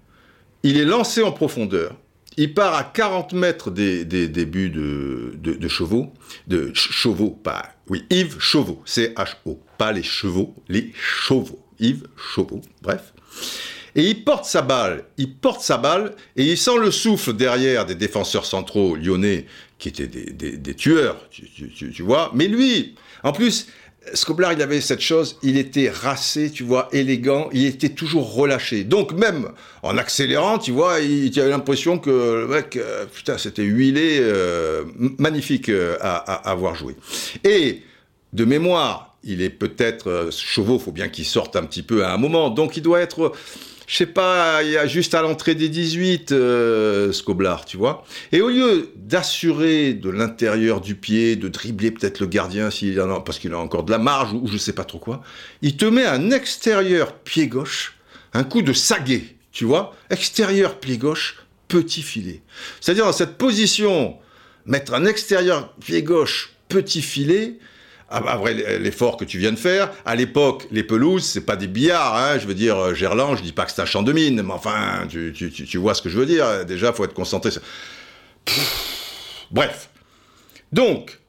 Il est lancé en profondeur. Il part à 40 mètres des buts de, de, de, Chauveau, de Chauveau, pas, oui, Yves Chauveau, C-H-O, pas les chevaux, les chevaux Yves Chauveau, bref. Et il porte sa balle, il porte sa balle, et il sent le souffle derrière des défenseurs centraux lyonnais, qui étaient des, tueurs, tu, vois. Mais lui, en plus, Scoblar, il avait cette chose, il était racé, tu vois, élégant, il était toujours relâché. Donc même en accélérant, tu vois, il, avait l'impression que le mec, euh, putain, c'était huilé, euh, magnifique euh, à, avoir joué. Et de mémoire, il est peut-être chevaux, faut bien qu'il sorte un petit peu à un moment, donc il doit être je sais pas, il y a juste à l'entrée des 18, euh, Scoblar, tu vois. Et au lieu d'assurer de l'intérieur du pied, de dribbler peut-être le gardien s'il en a, parce qu'il a encore de la marge ou, je sais pas trop quoi, il te met un extérieur pied gauche, un coup de saguet, tu vois, extérieur pied gauche, petit filet. C'est-à-dire dans cette position, mettre un extérieur pied gauche, petit filet, après l'effort que tu viens de faire. À l'époque, les pelouses, c'est pas des billards, hein. Je veux dire, euh, Gerland, je dis pas que c'est un champ de mine, mais enfin, tu, vois ce que je veux dire. Déjà, faut être concentré. Bref. Donc,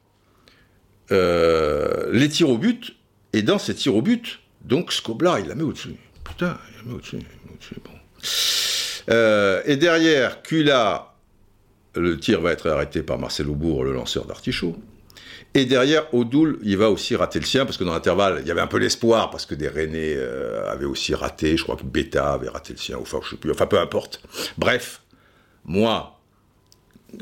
euh, les tirs au but, et dans ces tirs au but, donc Scoblar, il la met au-dessus. Putain, il la met au-dessus. Euh, et derrière, Kula, le tir va être arrêté par Marcel Aubourg, le lanceur d'artichaut. Et derrière, Odoul, il va aussi rater le sien, parce que dans l'intervalle, il y avait un peu l'espoir, parce que des Rennais euh, avaient aussi raté, je crois que Beta avait raté le sien, enfin, je sais plus, enfin, peu importe. Bref, moi,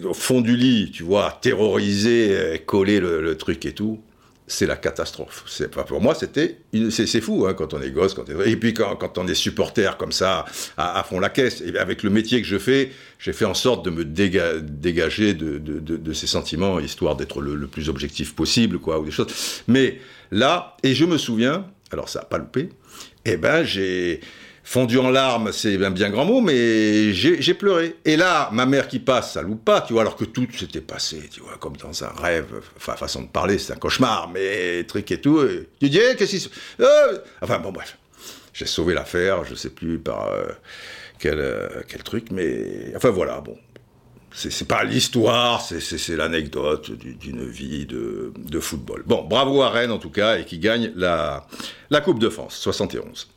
au fond du lit, tu vois, terrorisé, euh, coller le truc et tout, c'est la catastrophe. C'est pas pour moi, c'était c'est fou hein, quand on est gosse, quand et puis quand, on est supporter comme ça à, fond la caisse. Et avec le métier que je fais, j'ai fait en sorte de me dégager de, ces sentiments, histoire d'être le, plus objectif possible, quoi, ou des choses. Mais là, et je me souviens, alors ça a pas loupé, eh ben j'ai fondu en larmes, c'est un bien grand mot, mais j'ai pleuré. Et là, ma mère qui passe, ça loupe pas, tu vois, alors que tout s'était passé, tu vois, comme dans un rêve, enfin, façon de parler, c'est un cauchemar, mais truc et tout. Et, tu dis, eh, qu'est-ce qui se... Euh enfin, bon, bref. J'ai sauvé l'affaire, je sais plus par euh, quel, euh, quel truc, mais... Enfin, voilà, bon. C'est pas l'histoire, c'est l'anecdote d'une vie de, de, football. Bon, bravo à Rennes en tout cas, et qui gagne la, la Coupe de France, 71.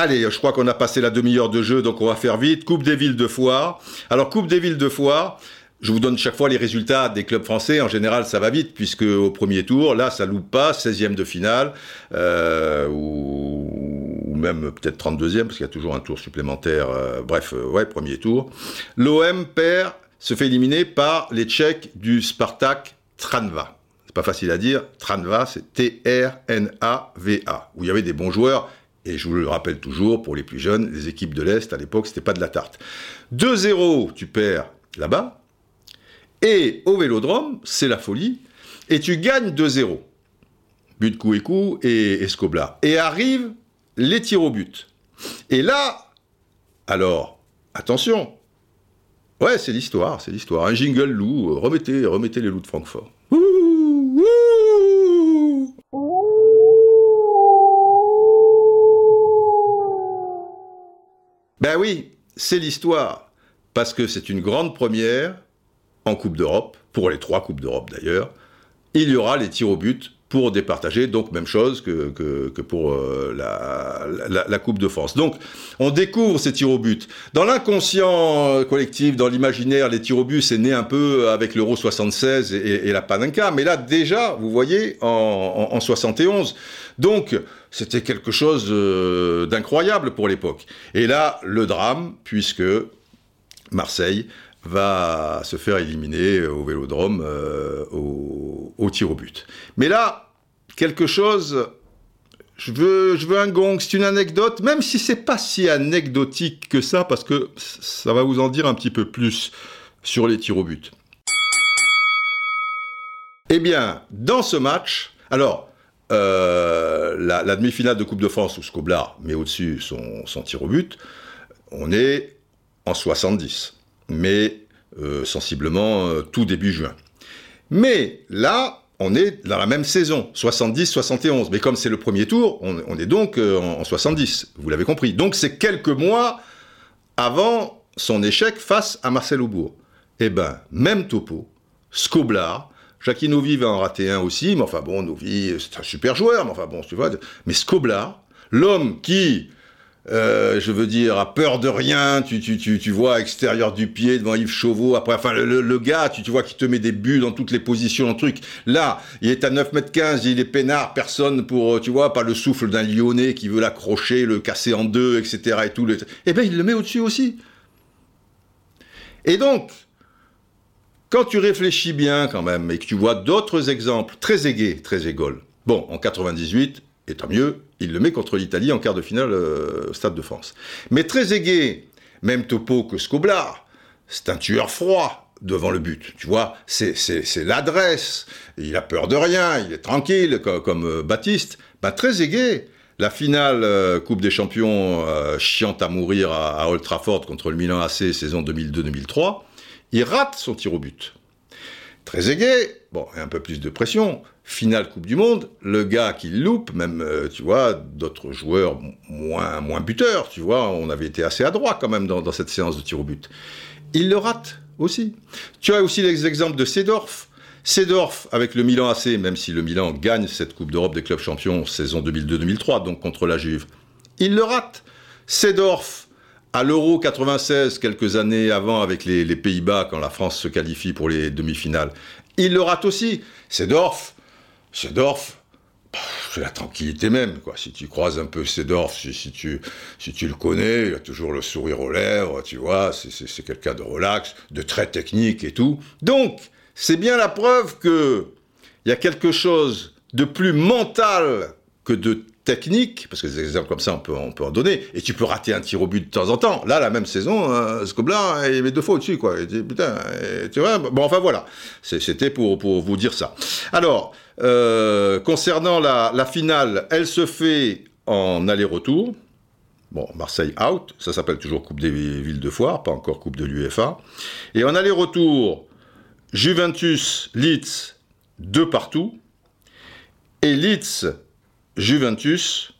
Allez, je crois qu'on a passé la demi-heure de jeu, donc on va faire vite. Coupe des villes de Foire. Alors, Coupe des villes de Foire, je vous donne chaque fois les résultats des clubs français. En général, ça va vite, puisque au premier tour, là, ça loupe pas, 16e de finale, euh, ou, même peut-être 32e, parce qu'il y a toujours un tour supplémentaire. Euh, bref, euh, ouais, premier tour. L'OM perd, se fait éliminer par les Tchèques du Spartak Tranva. C'est pas facile à dire. Tranva, c'est T-R-N-A-V-A, où il y avait des bons joueurs et je vous le rappelle toujours, pour les plus jeunes, les équipes de l'Est, à l'époque, c'était pas de la tarte. 2-0, tu perds là-bas. Et au vélodrome, c'est la folie. Et tu gagnes 2-0. But, coup et coup et Escobla. Et arrivent les tirs au but. Et là, alors, attention. Ouais, c'est l'histoire, c'est l'histoire. Un jingle loup, remettez, remettez les loups de Francfort. Ben oui, c'est l'histoire, parce que c'est une grande première en Coupe d'Europe, pour les trois Coupes d'Europe d'ailleurs. Il y aura les tirs au but pour départager, donc même chose que, que, pour euh, la, la, Coupe de France. Donc on découvre ces tirs au but. Dans l'inconscient collectif, dans l'imaginaire, les tirs au but, c'est né un peu avec l'Euro 76 et, la Panenka, mais là déjà, vous voyez, en 71. Donc c'était quelque chose euh, d'incroyable pour l'époque. Et là, le drame, puisque Marseille va se faire éliminer au Vélodrome euh, au, tir au but. Mais là, quelque chose je veux, je veux un gong, c'est une anecdote, même si c'est pas si anecdotique que ça, parce que ça va vous en dire un petit peu plus sur les tirs au but. Eh bien, dans ce match, alors, euh, la, demi-finale de Coupe de France où Scoblar met au-dessus son, tir au but, on est en 70, mais euh, sensiblement euh, tout début juin. Mais là, on est dans la même saison, 70-71. Mais comme c'est le premier tour, on, est donc en, en 70, vous l'avez compris. Donc c'est quelques mois avant son échec face à Marcel Aubourg. Eh ben, même topo, Scoblar, Jackie Novi va en rater un aussi, mais enfin bon, Novi, c'est un super joueur, mais enfin bon, tu vois. Mais Scoblar, L'homme qui, euh, je veux dire, a peur de rien, tu, tu, tu, tu vois, extérieur du pied devant Yves Chauveau, après, enfin, le, le gars, tu, tu vois, qui te met des buts dans toutes les positions, un truc. Là, il est à 9 mètres 15, il est peinard, personne pour, tu vois, pas le souffle d'un lyonnais qui veut l'accrocher, le casser en deux, etc. et tout. Le... Eh ben, il le met au-dessus aussi. Et donc, quand tu réfléchis bien quand même, et que tu vois d'autres exemples très égaux, très égaux, bon, en 98, et tant mieux, il le met contre l'Italie en quart de finale euh, au Stade de France. Mais très aigué, même topo que Scoblar, c'est un tueur froid devant le but. Tu vois, c'est l'adresse. Il a peur de rien, il est tranquille, comme, euh, Baptiste. Ben, très aigué. La finale euh, Coupe des Champions, chiante à mourir à, à, Old Trafford contre le Milan AC, saison 2002-2003, il rate son tir au but. Très aigué, bon, et un peu plus de pression, finale Coupe du Monde, le gars qui loupe, même, euh, tu vois, d'autres joueurs moins, moins buteurs, tu vois, on avait été assez adroit quand même dans, cette séance de tir au but. Il le rate aussi. Tu as aussi les exemples de Sedorf. Sedorf avec le Milan AC, même si le Milan gagne cette Coupe d'Europe des clubs champions saison 2002-2003, donc contre la Juve, il le rate. Sedorf à l'Euro 96, quelques années avant avec les, Pays-Bas, quand la France se qualifie pour les demi-finales, il le rate aussi. Sedorf, Sedorf, c'est la tranquillité même, quoi. Si tu croises un peu Sedorf, si, tu, si tu le connais, il a toujours le sourire aux lèvres, tu vois, c'est quelqu'un de relax, de très technique et tout. Donc, c'est bien la preuve que il y a quelque chose de plus mental que de technique, parce que des exemples comme ça, on peut, on peut en donner, et tu peux rater un tir au but de temps en temps. Là, la même saison, euh, Scobler, il met deux fois au-dessus, quoi. putain, tu vois, bon, enfin voilà. C'était pour, pour vous dire ça. Alors, euh, concernant la, la finale, elle se fait en aller-retour. Bon, Marseille out, ça s'appelle toujours Coupe des villes de foire, pas encore Coupe de l'UEFA. Et en aller-retour, Juventus, Leeds, deux partout. Et Leeds, Juventus,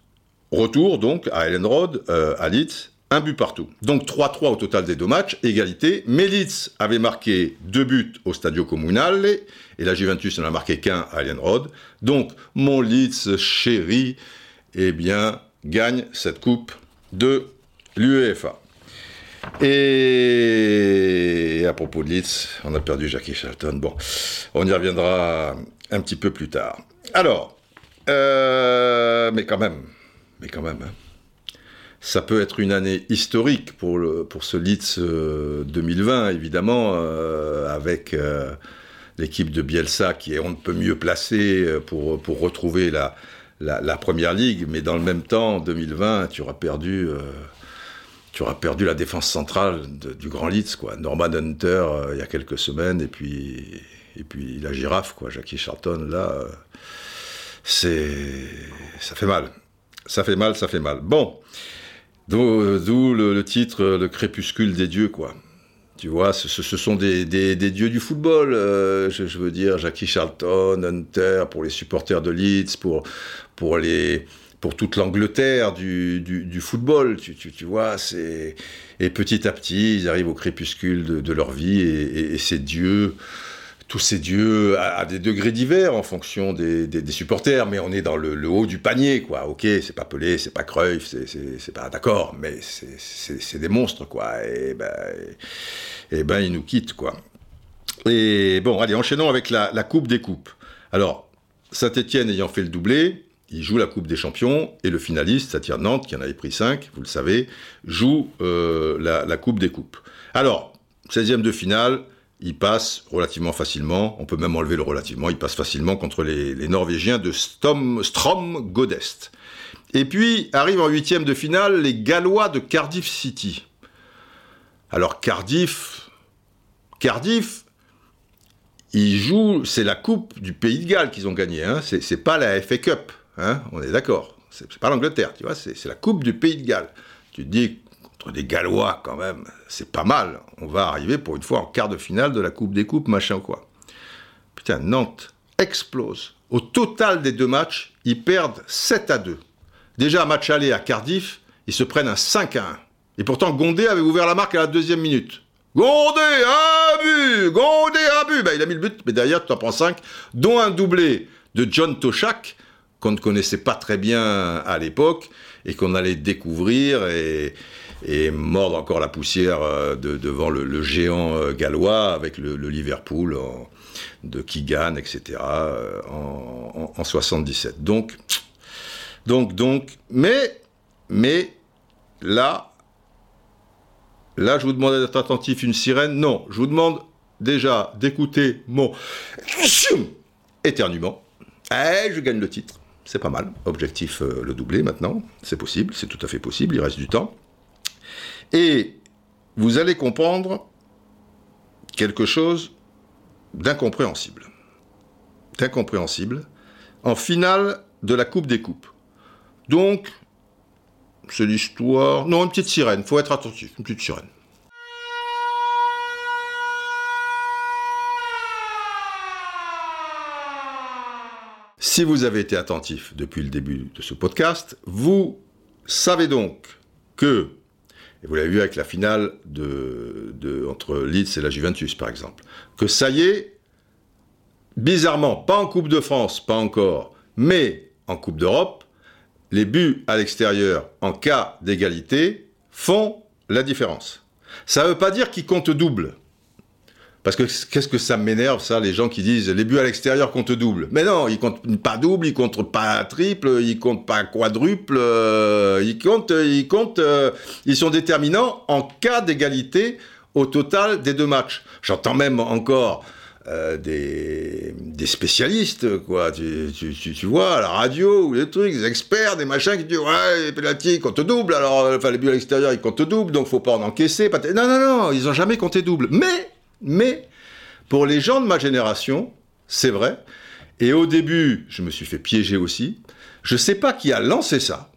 retour donc à Ellen Road, euh, à Leeds, un but partout. Donc 3-3 au total des deux matchs, égalité. Mais Leeds avait marqué deux buts au Stadio Comunale et la Juventus n'en a marqué qu'un à Ellen Road. Donc mon Leeds chéri, eh bien, gagne cette coupe de l'UEFA. Et à propos de Leeds, on a perdu Jackie Charlton. Bon, on y reviendra un petit peu plus tard. Alors, euh, mais quand même, mais quand même, hein. ça peut être une année historique pour, pour ce Leeds 2020, euh, évidemment, euh, avec l'équipe de Bielsa qui est on ne peut mieux placée pour, pour retrouver la, la, première ligue, mais dans le même temps, en 2020, tu auras perdu. tu auras perdu la défense centrale du Grand Leeds, quoi. Norman Hunter, il y a quelques semaines, et puis, et puis la girafe, quoi. Jackie Charlton, là, c'est, ça fait mal. Ça fait mal, ça fait mal. Bon, d'où le, titre Le crépuscule des dieux, quoi. Tu vois, ce, sont des, dieux du football, euh, je, veux dire, Jackie Charlton, Hunter, pour les supporters de Leeds, pour, pour, les, pour toute l'Angleterre du, du, football, tu, tu, vois, c'est... Et petit à petit, ils arrivent au crépuscule de, leur vie, et, et ces dieux tous ces dieux à, des degrés divers en fonction des, supporters, mais on est dans le, haut du panier, quoi. Ok, c'est pas Pelé, c'est pas Cruyff, c'est pas d'accord, mais c'est des monstres, quoi. Et ben, et ben, ils nous quittent, quoi. Et bon, allez, enchaînons avec la, Coupe des Coupes. Alors, Saint-Etienne ayant fait le doublé, il joue la Coupe des Champions, et le finaliste, Saint-Etienne Nantes, qui en avait pris 5, vous le savez, joue euh, la, la Coupe des Coupes. Alors, 16e de finale, il passe relativement facilement, on peut même enlever le relativement, il passe facilement contre les, Norvégiens de Stom, Strom Godest. Et puis arrivent en huitième de finale les Gallois de Cardiff City. Alors Cardiff, Cardiff, ils jouent, c'est la coupe du Pays de Galles qu'ils ont gagné, hein. c'est pas la FA Cup, hein. on est d'accord, c'est pas l'Angleterre, tu vois, c'est la coupe du Pays de Galles. Tu te dis, des Gallois quand même, c'est pas mal. On va arriver pour une fois en quart de finale de la Coupe des Coupes, machin quoi. Putain, Nantes explose. Au total des deux matchs, ils perdent 7 à 2. Déjà, match aller à Cardiff, ils se prennent un 5 à 1. Et pourtant, Gondé avait ouvert la marque à la deuxième minute. Gondé, un but Gondé, un but ben, Il a mis le but, mais derrière, tu en prends 5, dont un doublé de John Toshak, qu'on ne connaissait pas très bien à l'époque, et qu'on allait découvrir et, mordre encore la poussière euh, devant le, géant euh, gallois avec le, Liverpool de Keegan, etc. en, en, 77. Donc, donc, donc, mais, mais là, là, je vous demande d'être attentif. Une sirène, non. Je vous demande déjà d'écouter mon éternuement. Eh, je gagne le titre. C'est pas mal. Objectif euh, le doubler maintenant. C'est possible, c'est tout à fait possible. Il reste du temps. Et vous allez comprendre quelque chose d'incompréhensible. D'incompréhensible en finale de la Coupe des Coupes. Donc, c'est l'histoire. Non, une petite sirène. Faut être attentif. Une petite sirène. Si vous avez été attentif depuis le début de ce podcast, vous savez donc que, et vous l'avez vu avec la finale entre Leeds et la Juventus par exemple, que ça y est, bizarrement, pas en Coupe de France, pas encore, mais en Coupe d'Europe, les buts à l'extérieur en cas d'égalité font la différence. Ça ne veut pas dire qu'ils comptent double. Parce que qu'est-ce que ça m'énerve, ça, les gens qui disent les buts à l'extérieur comptent double. Mais non, ils comptent pas double, ils comptent pas triple, ils comptent pas quadruple, euh, ils comptent, ils comptent, euh, ils sont déterminants en cas d'égalité au total des deux matchs. J'entends même encore euh, des, spécialistes, quoi. Tu, vois, à la radio, ou des trucs, des experts, des machins qui disent Ouais, les pénaltys comptent double, alors les buts à l'extérieur ils comptent double, donc faut pas en encaisser. Non, non, non, ils ont jamais compté double. Mais mais pour les gens de ma génération, c'est vrai. Et au début, je me suis fait piéger aussi. Je ne sais pas qui a lancé ça.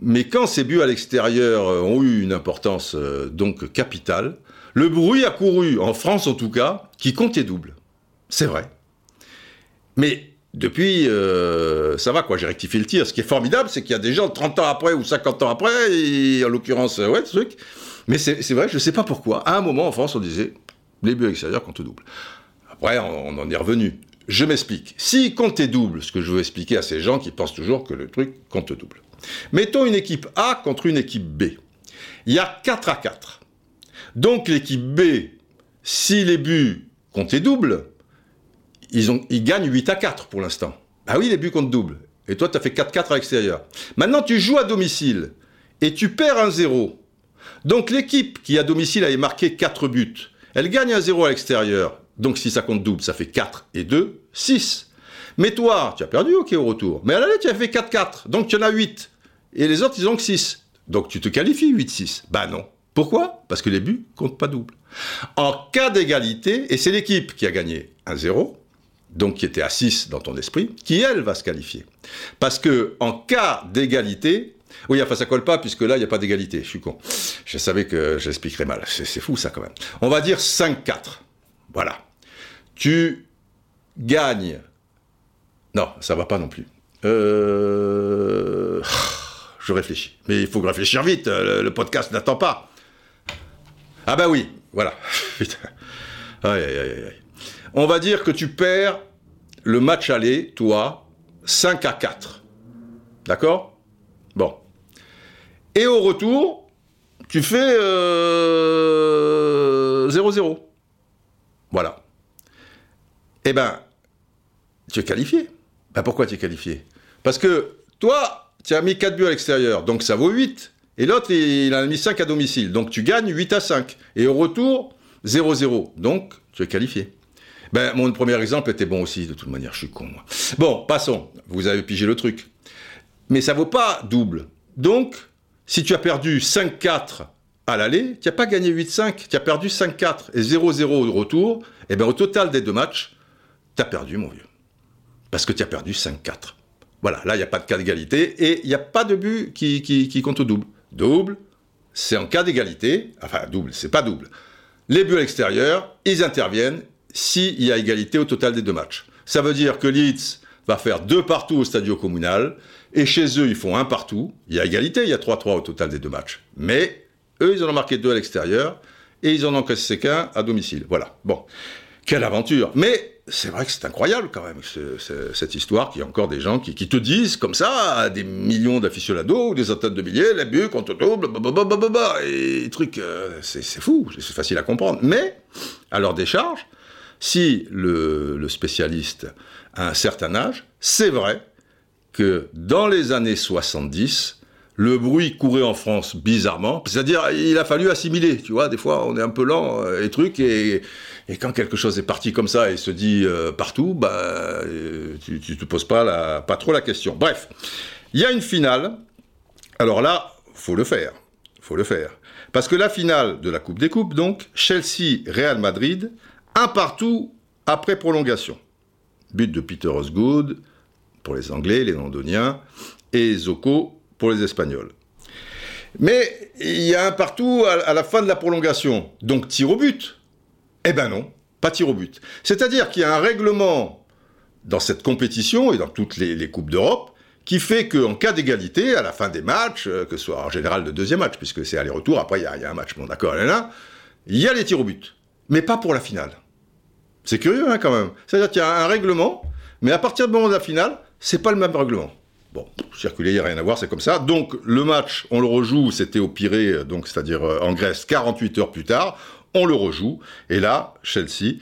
Mais quand ces buts à l'extérieur euh, ont eu une importance euh, donc capitale, le bruit a couru, en France en tout cas, qui comptait double. C'est vrai. Mais depuis, euh, ça va quoi, j'ai rectifié le tir. Ce qui est formidable, c'est qu'il y a des gens 30 ans après ou 50 ans après, en l'occurrence, ouais, ce truc. Mais c'est vrai, je ne sais pas pourquoi. À un moment en France, on disait, les buts extérieurs comptent double. Après, on, en est revenu. Je m'explique. Si comptait double, ce que je veux expliquer à ces gens qui pensent toujours que le truc compte double. Mettons une équipe A contre une équipe B. Il y a 4 à 4. Donc l'équipe B, si les buts comptaient double, ils, ils gagnent 8 à 4 pour l'instant. Ah oui, les buts comptent double. Et toi, tu as fait 4-4 à l'extérieur. Maintenant, tu joues à domicile et tu perds un 0. Donc l'équipe qui à domicile avait marqué 4 buts, elle gagne un 0 à l'extérieur. Donc si ça compte double, ça fait 4 et 2, 6. Mais toi, tu as perdu, ok, au retour. Mais à l'aller, tu as fait 4-4. Donc tu en as 8. Et les autres, ils ont que 6. Donc tu te qualifies 8-6. Bah non. Pourquoi? Parce que les buts comptent pas double. En cas d'égalité, et c'est l'équipe qui a gagné un 0, donc qui était à 6 dans ton esprit, qui elle va se qualifier. Parce que en cas d'égalité, oui, enfin ça colle pas puisque là il n'y a pas d'égalité, je suis con. Je savais que j'expliquerais mal, c'est fou ça quand même. On va dire 5-4. Voilà. Tu gagnes. Non, ça va pas non plus. Euh... Je réfléchis. Mais il faut réfléchir vite, le, podcast n'attend pas. Ah bah oui, voilà. aïe, aïe, aïe, aïe. On va dire que tu perds le match aller, toi, 5 à 4. D'accord? Bon. Et au retour, tu fais 0-0. Euh, voilà. Eh ben, tu es qualifié. Ben pourquoi tu es qualifié? Parce que toi, tu as mis 4 buts à l'extérieur, donc ça vaut 8. Et l'autre, il en a mis 5 à domicile. Donc tu gagnes 8 à 5. Et au retour, 0-0. Donc tu es qualifié. Ben, mon premier exemple était bon aussi, de toute manière, je suis con, moi. Bon, passons. Vous avez pigé le truc. Mais ça vaut pas double. Donc, si tu as perdu 5-4 à l'aller, tu n'as pas gagné 8-5, tu as perdu 5-4 et 0-0 au retour, et eh bien au total des deux matchs, tu as perdu, mon vieux. Parce que tu as perdu 5-4. Voilà, là, il n'y a pas de cas d'égalité et il n'y a pas de but qui, compte au double. Double, c'est en cas d'égalité, enfin double, c'est pas double. Les buts à l'extérieur, ils interviennent s'il y a égalité au total des deux matchs. Ça veut dire que Leeds va faire deux partout au stadio communal, et chez eux, ils font un partout. Il y a égalité, il y a 3-3 au total des deux matchs. Mais eux, ils en ont marqué deux à l'extérieur et ils en ont cassé qu'un à domicile. Voilà. Bon. Quelle aventure. Mais c'est vrai que c'est incroyable quand même, cette histoire qu'il y a encore des gens qui, te disent comme ça, des millions d'aficionados, des centaines de milliers, les buts, contre tout, blablabla, et trucs, euh, c'est fou, c'est facile à comprendre. Mais, à leur décharge, si le spécialiste a un certain âge, c'est vrai que dans les années 70, le bruit courait en France bizarrement. C'est-à-dire, il a fallu assimiler, tu vois. Des fois, on est un peu lent euh, et truc, et, quand quelque chose est parti comme ça et se dit euh, partout, bah, euh, tu, tu te poses pas, la, pas trop la question. Bref, il y a une finale. Alors là, faut le faire, faut le faire, parce que la finale de la Coupe des Coupes, donc Chelsea-Real Madrid, un partout après prolongation. But de Peter Osgood pour les Anglais, les Londoniens, et Zoko pour les Espagnols. Mais il y a un partout à, la fin de la prolongation. Donc tir au but. Eh ben non, pas tir au but. C'est-à-dire qu'il y a un règlement dans cette compétition et dans toutes les, Coupes d'Europe qui fait qu'en cas d'égalité, à la fin des matchs, euh, que ce soit en général le deuxième match, puisque c'est aller-retour, après il y, a un match, bon d'accord, il y a les tirs au but. Mais pas pour la finale. C'est curieux hein, quand même. C'est-à-dire qu'il y a un règlement, mais à partir du moment de la finale, c'est pas le même règlement. Bon, circuler, il n'y a rien à voir, c'est comme ça. Donc, le match, on le rejoue, c'était au Pirée, donc c'est-à-dire euh, en Grèce, 48 heures plus tard. On le rejoue. Et là, Chelsea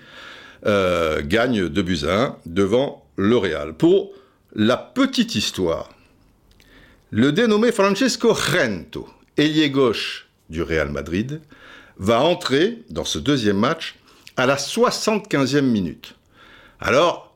euh, gagne 2 buts 1 devant le Real. Pour la petite histoire, le dénommé Francesco Rento, ailier gauche du Real Madrid, va entrer dans ce deuxième match à la 75e minute. Alors,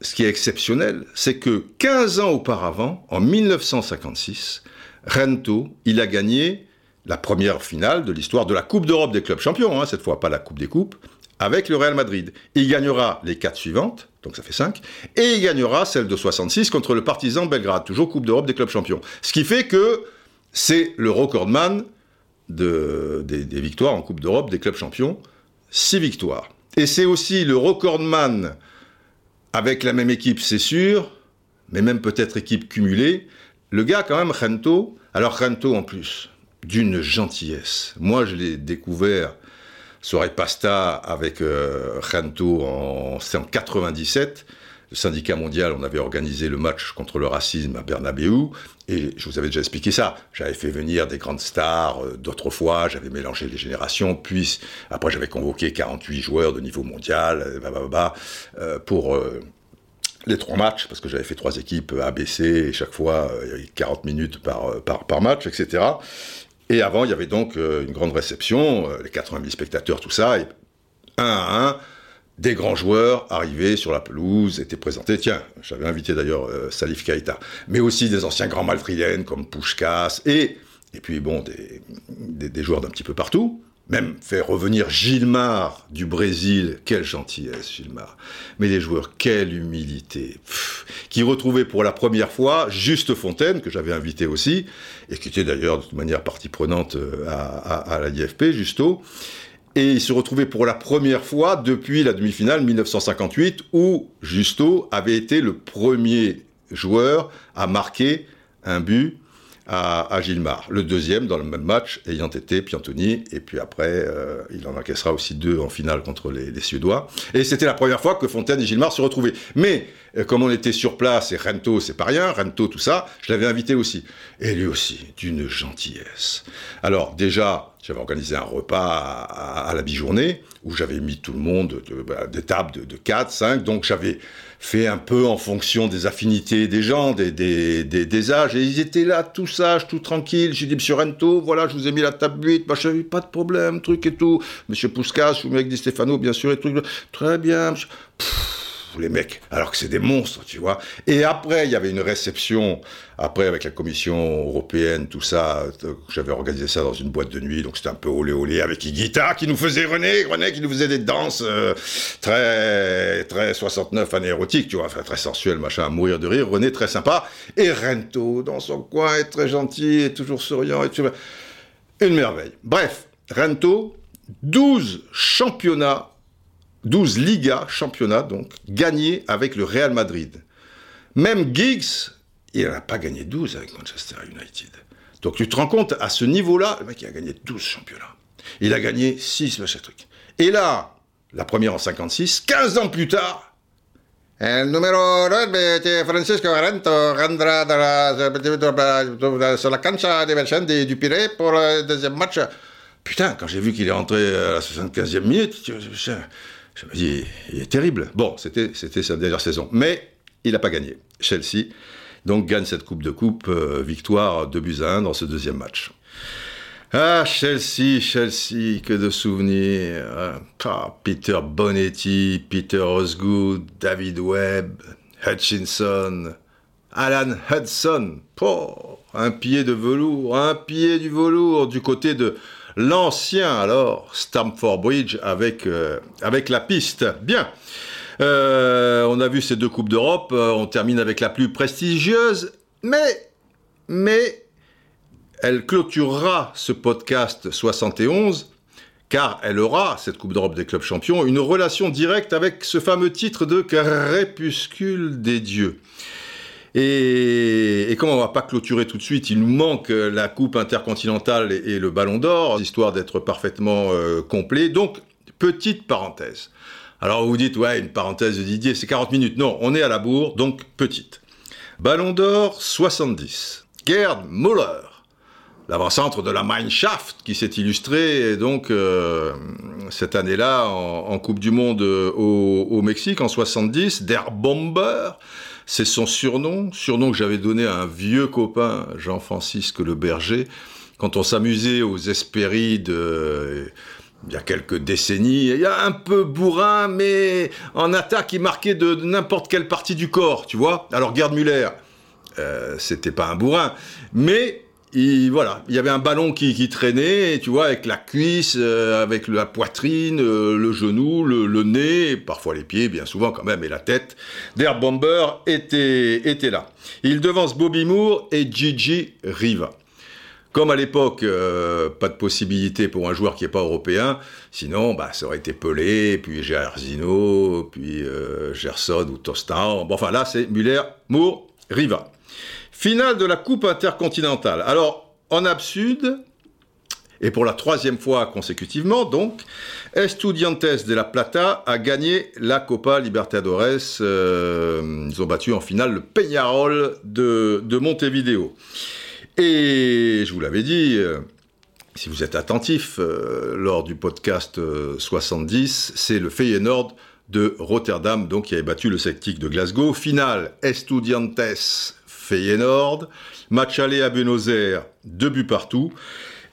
ce qui est exceptionnel, c'est que 15 ans auparavant, en 1956, Rento, il a gagné la première finale de l'histoire de la Coupe d'Europe des clubs champions, hein, cette fois pas la Coupe des Coupes, avec le Real Madrid. Il gagnera les quatre suivantes, donc ça fait 5, et il gagnera celle de 66 contre le Partizan Belgrade, toujours Coupe d'Europe des clubs champions. Ce qui fait que c'est le recordman de, des, des victoires en Coupe d'Europe des clubs champions, 6 victoires. Et c'est aussi le recordman avec la même équipe, c'est sûr, mais même peut-être équipe cumulée. Le gars, quand même, Rento, alors Rento en plus, d'une gentillesse. Moi, je l'ai découvert soirée pasta avec euh, Rento en, en 97 le syndicat mondial, on avait organisé le match contre le racisme à Bernabeu, et je vous avais déjà expliqué ça. J'avais fait venir des grandes stars euh, d'autrefois, j'avais mélangé les générations, puis après j'avais convoqué 48 joueurs de niveau mondial, euh, euh, pour les trois matchs, parce que j'avais fait trois équipes ABC, et chaque fois, il y avait 40 minutes par, par, par match, etc. Et avant, il y avait donc une grande réception, les 80 000 spectateurs, tout ça, et un à un, des grands joueurs arrivaient sur la pelouse, étaient présentés. Tiens, j'avais invité d'ailleurs euh, Salif Keita, mais aussi des anciens grands malfriens comme Pushkas, et, et puis bon, des, des, joueurs d'un petit peu partout. Même faire revenir Gilmar du Brésil, quelle gentillesse Gilmar. Mais les joueurs, quelle humilité. qui retrouvaient pour la première fois Juste Fontaine, que j'avais invité aussi, et qui était d'ailleurs de toute manière partie prenante euh, à, à, à la IFP, Justo et il se retrouvait pour la première fois depuis la demi-finale 1958 où Justo avait été le premier joueur à marquer un but à, à, Gilmar. Le deuxième dans le même match ayant été Piantoni, et puis après, euh, il en encaissera aussi deux en finale contre les, Suédois. Et c'était la première fois que Fontaine et Gilmar se retrouvaient. Mais euh, comme on était sur place, et Rento, c'est pas rien, Rento, tout ça, je l'avais invité aussi. Et lui aussi, d'une gentillesse. Alors déjà, j'avais organisé un repas à, la mi-journée où j'avais mis tout le monde de, bah, des tables de, de 4, 5, donc j'avais fait un peu en fonction des affinités des gens, des, âges, et ils étaient là, tout sages, tout tranquilles. J'ai dit, monsieur Rento, voilà, je vous ai mis la table 8, bah, j'avais pas de problème, truc et tout. Monsieur Pouskas, je vous mets avec Di Stefano, bien sûr, et tout. Très bien, les mecs, alors que c'est des monstres, tu vois. Et après, il y avait une réception, après avec la Commission européenne, tout ça, euh, j'avais organisé ça dans une boîte de nuit, donc c'était un peu olé olé avec Iguita qui nous faisait René, René qui nous faisait des danses euh, très, très 69 années érotiques, tu vois, enfin très sensuelles, machin, à mourir de rire, René très sympa, et Rento dans son coin, est très gentil, et toujours souriant, et vois. Une merveille. Bref, Rento, 12 championnats 12 Ligas, championnats donc, gagnés avec le Real Madrid. Même Giggs, il n'a pas gagné 12 avec Manchester United. Donc tu te rends compte, à ce niveau-là, le mec il a gagné 12 championnats. Il a gagné 6 machin truc. Et là, la première en 56, 15 ans plus tard, El numero 9, Francisco Arento, rentrera sur la cancha de Vicente du Pirée pour le deuxième match. Putain, quand j'ai vu qu'il est rentré à la 75e minute, je, me dis, il est terrible. Bon, c'était sa dernière saison. Mais il n'a pas gagné. Chelsea, donc, gagne cette Coupe de Coupe, euh, victoire 2 buts à 1 dans ce deuxième match. Ah, Chelsea, Chelsea, que de souvenirs. Ah, Peter Bonetti, Peter Osgood, David Webb, Hutchinson, Alan Hudson. Oh, un pied de velours, un pied du velours du côté de l'ancien alors Stamford Bridge avec, euh, la piste. Bien. Euh, on a vu ces deux Coupes d'Europe. Euh, on termine avec la plus prestigieuse. Mais, mais, elle clôturera ce podcast 71 car elle aura, cette Coupe d'Europe des clubs champions, une relation directe avec ce fameux titre de crépuscule des dieux. Et, comme on va pas clôturer tout de suite, il nous manque la Coupe intercontinentale et, le Ballon d'Or, histoire d'être parfaitement euh, complet. Donc, petite parenthèse. Alors vous dites, ouais, une parenthèse de Didier, c'est 40 minutes. Non, on est à la bourre, donc petite. Ballon d'Or 70. Gerd Müller l'avant-centre de la Mineshaft qui s'est illustré donc euh, cette année-là en, Coupe du Monde euh, au, Mexique en 70, Der Bomber, c'est son surnom, surnom que j'avais donné à un vieux copain, Jean-Francisque Le Berger, quand on s'amusait aux Hespérides. Euh, il y a quelques décennies, il y a un peu bourrin, mais en attaque, il marquait de, n'importe quelle partie du corps, tu vois. Alors, Gerd Müller, euh, c'était pas un bourrin, mais il, voilà, il y avait un ballon qui, traînait, tu vois, avec la cuisse, euh, avec la poitrine, euh, le genou, le, nez, parfois les pieds, bien souvent quand même, et la tête. Der Bomber était, était là. Il devance Bobby Moore et Gigi Riva. Comme à l'époque, euh, pas de possibilité pour un joueur qui n'est pas européen, sinon bah, ça aurait été Pelé, puis Gersino, puis euh, Gerson ou Tostan. Bon, enfin là, c'est Muller, Moore, Riva. Finale de la Coupe intercontinentale. Alors, en Absud, et pour la troisième fois consécutivement, donc, Estudiantes de la Plata a gagné la Copa Libertadores. Euh, ils ont battu en finale le Peñarol de, de Montevideo. Et je vous l'avais dit, euh, si vous êtes attentif, euh, lors du podcast 70, euh, c'est le Feyenoord de Rotterdam, donc qui avait battu le Celtic de Glasgow. Finale, Estudiantes Feyenoord. Match aller à Buenos Aires, deux buts partout.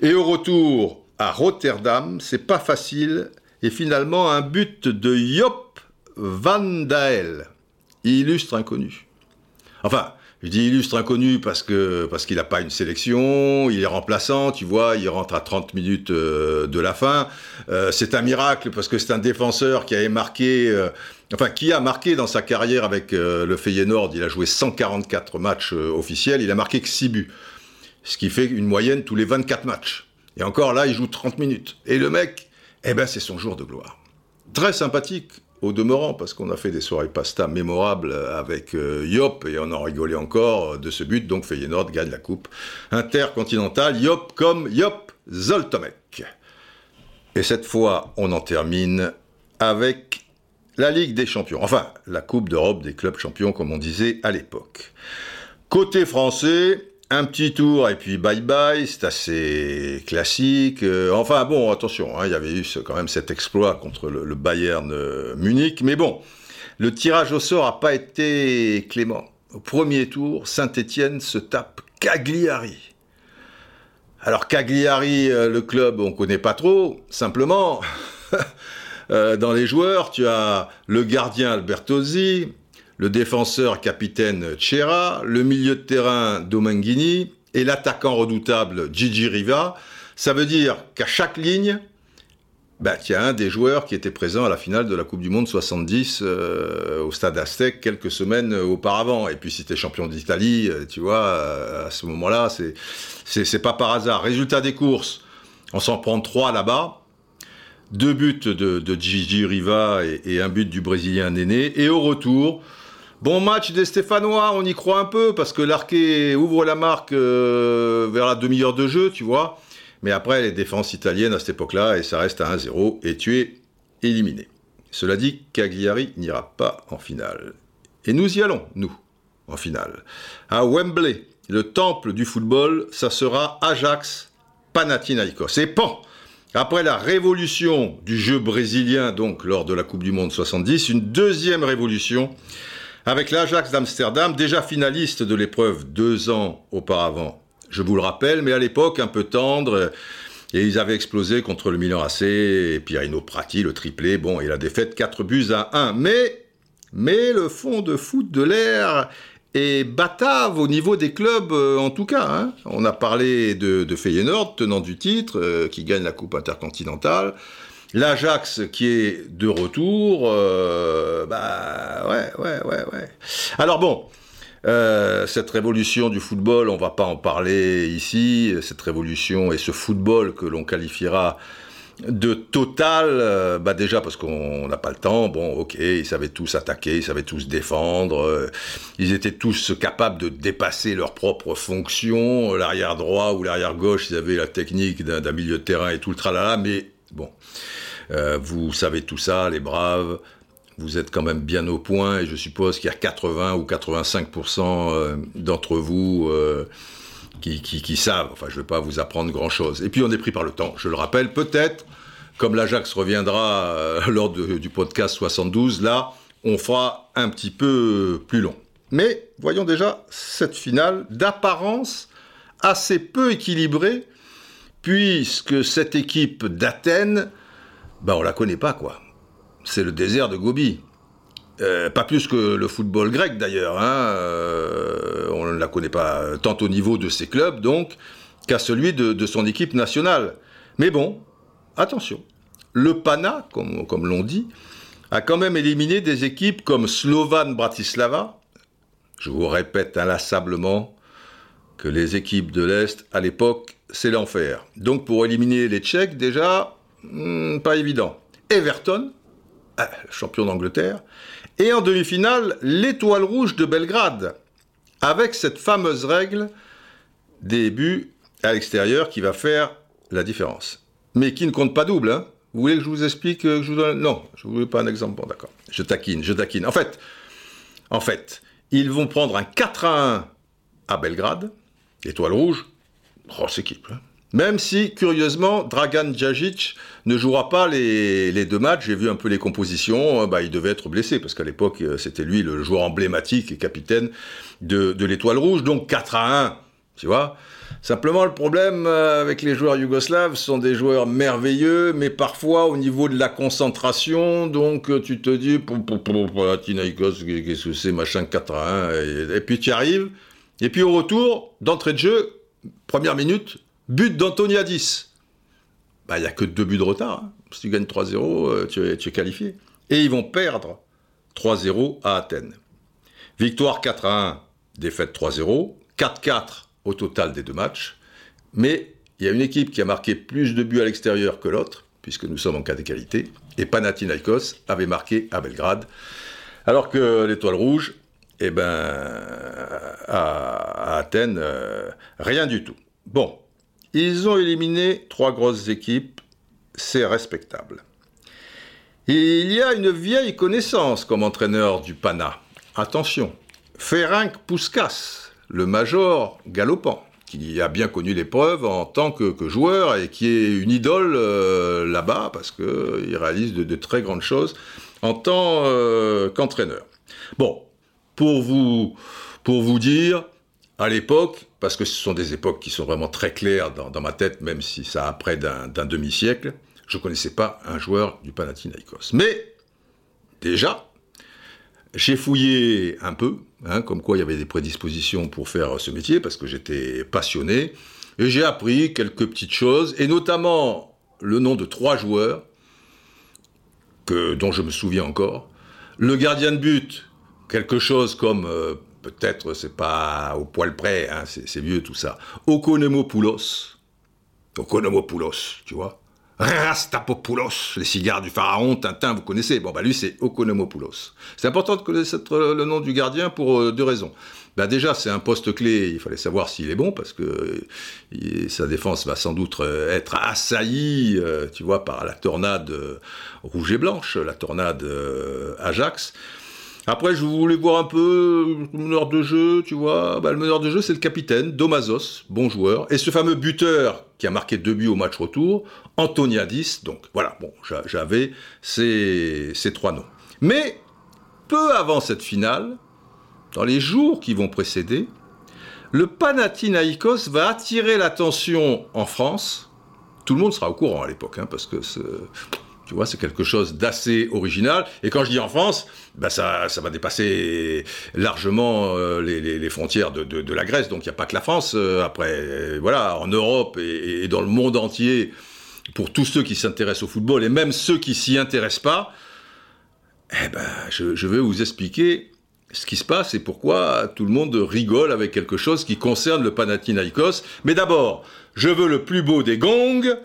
Et au retour à Rotterdam, c'est pas facile. Et finalement, un but de Jop van Dael, illustre inconnu. Enfin, je dis illustre inconnu parce que parce qu'il n'a pas une sélection, il est remplaçant, tu vois, il rentre à 30 minutes euh, de la fin. Euh, c'est un miracle parce que c'est un défenseur qui avait marqué, euh, enfin qui a marqué dans sa carrière avec le Feyenoord. Il a joué 144 matchs officiels, il a marqué que 6 buts, ce qui fait une moyenne tous les 24 matchs. Et encore là, il joue 30 minutes. Et le mec, eh ben c'est son jour de gloire. Très sympathique, au demeurant, parce qu'on a fait des soirées pasta mémorables avec euh, Yop, et on en rigolait encore euh, de ce but, donc Feyenoord gagne la coupe intercontinentale, Yop comme Yop Zoltomek. Et cette fois, on en termine avec la Ligue des Champions, enfin, la Coupe d'Europe des clubs champions, comme on disait à l'époque. Côté français, un petit tour et puis bye bye, c'est assez classique. Euh, enfin bon, attention, hein, il y avait eu quand même cet exploit contre le, Bayern euh, Munich, mais bon, le tirage au sort n'a pas été clément. Au premier tour, Saint-Étienne se tape Cagliari. Alors Cagliari, euh, le club, on connaît pas trop. Simplement, dans les joueurs, tu as le gardien Albertosi, le défenseur capitaine Chera, le milieu de terrain Domenghini et l'attaquant redoutable Gigi Riva. Ça veut dire qu'à chaque ligne, bah, il y a un des joueurs qui était présent à la finale de la Coupe du Monde 70 euh, au stade Aztec quelques semaines auparavant. Et puis si tu es champion d'Italie, euh, tu vois, euh, à ce moment-là, c'est, c'est, pas par hasard. Résultat des courses, on s'en prend trois là-bas. Deux buts de, Gigi Riva et, et, un but du Brésilien Néné. Et au retour, Bon match des Stéphanois, on y croit un peu, parce que l'Arquet ouvre la marque euh, vers la demi-heure de jeu, tu vois. Mais après, les défenses italiennes à cette époque-là, et ça reste à 1-0, et tu es éliminé. Cela dit, Cagliari n'ira pas en finale. Et nous y allons, nous, en finale. À Wembley, le temple du football, ça sera Ajax Panathinaikos. Et pan après la révolution du jeu brésilien, donc lors de la Coupe du Monde 70, une deuxième révolution avec l'Ajax d'Amsterdam, déjà finaliste de l'épreuve deux ans auparavant. Je vous le rappelle, mais à l'époque un peu tendre, et ils avaient explosé contre le Milan AC, et Prati, le triplé, bon, et la défaite 4 buts à 1. Mais, mais le fond de foot de l'air est batave au niveau des clubs, euh, en tout cas. Hein. On a parlé de, de, Feyenoord, tenant du titre, euh, qui gagne la Coupe intercontinentale. L'Ajax qui est de retour, euh, bah ouais, ouais, ouais, ouais. Alors bon, euh, cette révolution du football, on va pas en parler ici. Cette révolution et ce football que l'on qualifiera de total, euh, bah déjà parce qu'on n'a pas le temps. Bon, ok, ils savaient tous attaquer, ils savaient tous défendre, ils étaient tous capables de dépasser leurs propres fonctions. L'arrière droit ou l'arrière gauche, ils avaient la technique d'un milieu de terrain et tout le tralala. Mais bon, euh, vous savez tout ça, les braves. Vous êtes quand même bien au point et je suppose qu'il y a 80 ou 85% euh, d'entre vous euh, qui, qui, savent. Enfin, je ne vais pas vous apprendre grand-chose. Et puis on est pris par le temps. Je le rappelle, peut-être, comme l'Ajax reviendra lors du podcast 72, là, on fera un petit peu plus long. Mais voyons déjà cette finale d'apparence assez peu équilibrée, puisque cette équipe d'Athènes bah on la connaît pas quoi. C'est le désert de Gobi. Euh, pas plus que le football grec d'ailleurs. Hein. Euh, on ne la connaît pas tant au niveau de ses clubs donc qu'à celui de, son équipe nationale. Mais bon, attention. Le Pana, comme, comme l'on dit, a quand même éliminé des équipes comme Slovan Bratislava. Je vous répète inlassablement que les équipes de l'Est, à l'époque, c'est l'enfer. Donc pour éliminer les Tchèques, déjà, Hmm, pas évident. Everton, ah, champion d'Angleterre, et en demi-finale, l'Étoile Rouge de Belgrade, avec cette fameuse règle des buts à l'extérieur qui va faire la différence. Mais qui ne compte pas double. Hein. Vous voulez que je vous explique que je vous donne... Non, je ne veux pas un exemple. Bon, d'accord. Je taquine, je taquine. En fait, en fait, ils vont prendre un 4 à 1 à Belgrade, Étoile Rouge, grosse équipe. Hein. Même si, curieusement, Dragan Djajic ne jouera pas les, deux matchs, j'ai vu un peu les compositions, euh, bah, il devait être blessé, parce qu'à l'époque, euh, c'était lui le joueur emblématique et capitaine de, l'Étoile Rouge, donc 4 à 1, tu vois. Simplement, le problème euh, avec les joueurs yougoslaves, ce sont des joueurs merveilleux, mais parfois au niveau de la concentration, donc tu te dis, pour, qu'est-ce que c'est, machin 4 à 1, et, et puis tu arrives, et puis au retour, d'entrée de jeu, première minute, But d'Antoniadis. Bah, il n'y a que deux buts de retard. Hein. Si tu gagnes 3-0, euh, tu, es, qualifié. Et ils vont perdre 3-0 à Athènes. Victoire 4-1, défaite 3-0, 4-4 au total des deux matchs. Mais il y a une équipe qui a marqué plus de buts à l'extérieur que l'autre, puisque nous sommes en cas d'égalité. Et Panathinaikos avait marqué à Belgrade. Alors que l'Étoile Rouge, eh ben, à, Athènes, euh, rien du tout. Bon, ils ont éliminé trois grosses équipes, c'est respectable. il y a une vieille connaissance comme entraîneur du Pana. Attention, Ferenc Puskas, le major galopant, qui a bien connu l'épreuve en tant que, joueur et qui est une idole euh, là-bas parce qu'il réalise de, très grandes choses en tant euh, qu'entraîneur. Bon, pour vous dire, à l'époque, parce que ce sont des époques qui sont vraiment très claires dans, ma tête, même si ça a près d'un demi-siècle, je ne connaissais pas un joueur du Panathinaikos. Mais, déjà, j'ai fouillé un peu, hein, comme quoi il y avait des prédispositions pour faire ce métier, parce que j'étais passionné, et j'ai appris quelques petites choses, et notamment le nom de trois joueurs, que, dont je me souviens encore. Le gardien de but, quelque chose comme euh, peut-être c'est pas au poil près, hein, c'est vieux tout ça. Okonomopoulos. Okonomopoulos, tu vois. Rastapopoulos, les cigares du pharaon, Tintin, vous connaissez. Bon, bah lui, c'est Okonomopoulos. C'est important de connaître le nom du gardien pour euh, deux raisons. Bah déjà, c'est un poste clé, il fallait savoir s'il est bon, parce que sa défense va sans doute euh, être assaillie, euh, tu vois, par la tornade rouge et blanche, la tornade Ajax. Après, je voulais voir un peu le meneur de jeu, tu vois. Bah, le meneur de jeu, c'est le capitaine, Domazos, bon joueur. Et ce fameux buteur qui a marqué deux buts au match retour, Antoniadis. Donc voilà, bon, j'avais ces, ces trois noms. Mais peu avant cette finale, dans les jours qui vont précéder, le Panathinaikos va attirer l'attention en France. Tout le monde sera au courant à l'époque, hein, parce que tu vois, c'est quelque chose d'assez original. Et quand je dis en France, ben ça, va dépasser largement euh, les, frontières de, la Grèce. Donc il n'y a pas que la France. Euh, après, voilà, en Europe et, dans le monde entier, pour tous ceux qui s'intéressent au football et même ceux qui s'y intéressent pas, eh ben, je, je vais vous expliquer ce qui se passe et pourquoi tout le monde rigole avec quelque chose qui concerne le Panathinaikos. Mais d'abord, je veux le plus beau des gongs,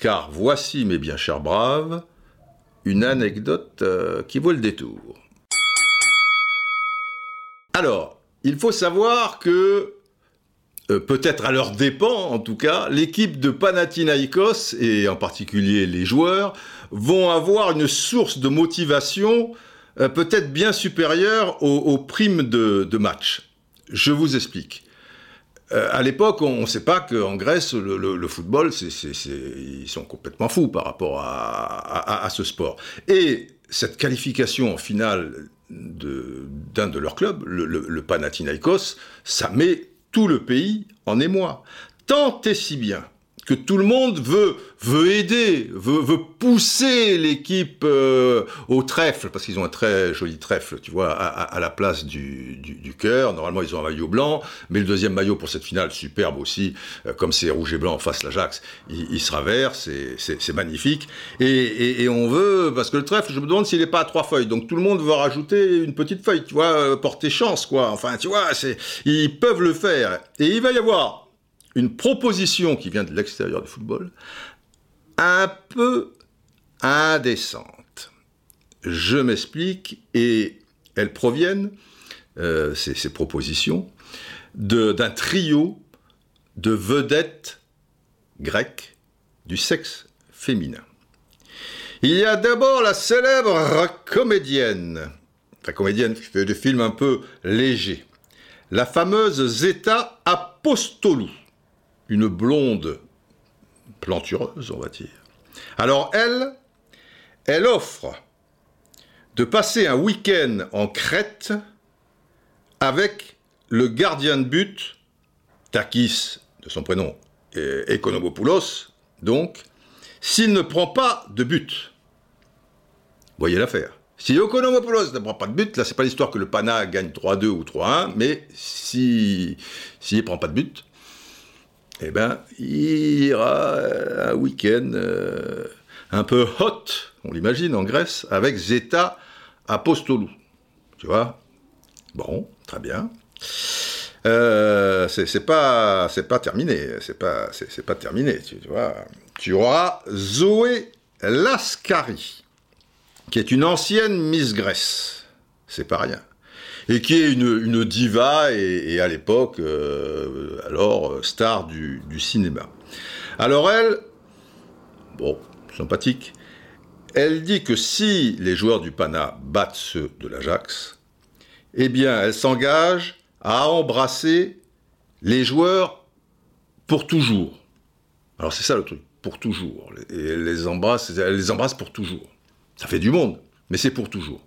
car voici, mes bien chers braves, une anecdote euh, qui vaut le détour. Alors, il faut savoir que, euh, peut-être à leur dépens en tout cas, l'équipe de Panathinaikos, et en particulier les joueurs, vont avoir une source de motivation euh, peut-être bien supérieure aux, primes de, match. Je vous explique. Euh, à l'époque, on ne sait pas qu'en Grèce, le, football, ils sont complètement fous par rapport à, ce sport. Et cette qualification en finale d'un de, leurs clubs, le, le, Panathinaikos, ça met tout le pays en émoi. Tant et si bien que tout le monde veut, veut aider, veut, veut pousser l'équipe euh, au trèfle, parce qu'ils ont un très joli trèfle, tu vois, à, la place du, du, cœur. Normalement, ils ont un maillot blanc, mais le deuxième maillot pour cette finale, superbe aussi, euh, comme c'est rouge et blanc face l'Ajax, il, sera vert, c'est magnifique. Et, et, on veut, parce que le trèfle, je me demande s'il n'est pas à trois feuilles, donc tout le monde va rajouter une petite feuille, tu vois, euh, porter chance, quoi. Enfin, tu vois, ils peuvent le faire. Et il va y avoir une proposition qui vient de l'extérieur du football, un peu indécente. Je m'explique, et elles proviennent, euh, ces, propositions, d'un trio de vedettes grecques du sexe féminin. Il y a d'abord la célèbre comédienne, la comédienne qui fait des films un peu légers, la fameuse Zeta Apostolou une blonde plantureuse, on va dire. Alors elle, elle offre de passer un week-end en Crète avec le gardien de but, Takis, de son prénom, Economopoulos, donc, s'il ne prend pas de but. Voyez l'affaire. Si Economopoulos ne prend pas de but, là, c'est pas l'histoire que le Pana gagne 3-2 ou 3-1, mais s'il si, ne prend pas de but, eh ben, il ira un week-end euh, un peu hot, on l'imagine, en Grèce, avec Zeta Apostolou. Tu vois? Bon, très bien. Euh, c'est pas terminé c'est pas c'est pas terminé tu, vois tu auras Zoé Lascari qui est une ancienne Miss Grèce c'est pas rien et qui est une, diva et, à l'époque, euh, alors, star du, cinéma. Alors elle, bon, sympathique, elle dit que si les joueurs du Pana battent ceux de l'Ajax, eh bien, elle s'engage à embrasser les joueurs pour toujours. Alors c'est ça le truc, pour toujours. Et elle les embrasse, elle les embrasse pour toujours. Ça fait du monde, mais c'est pour toujours.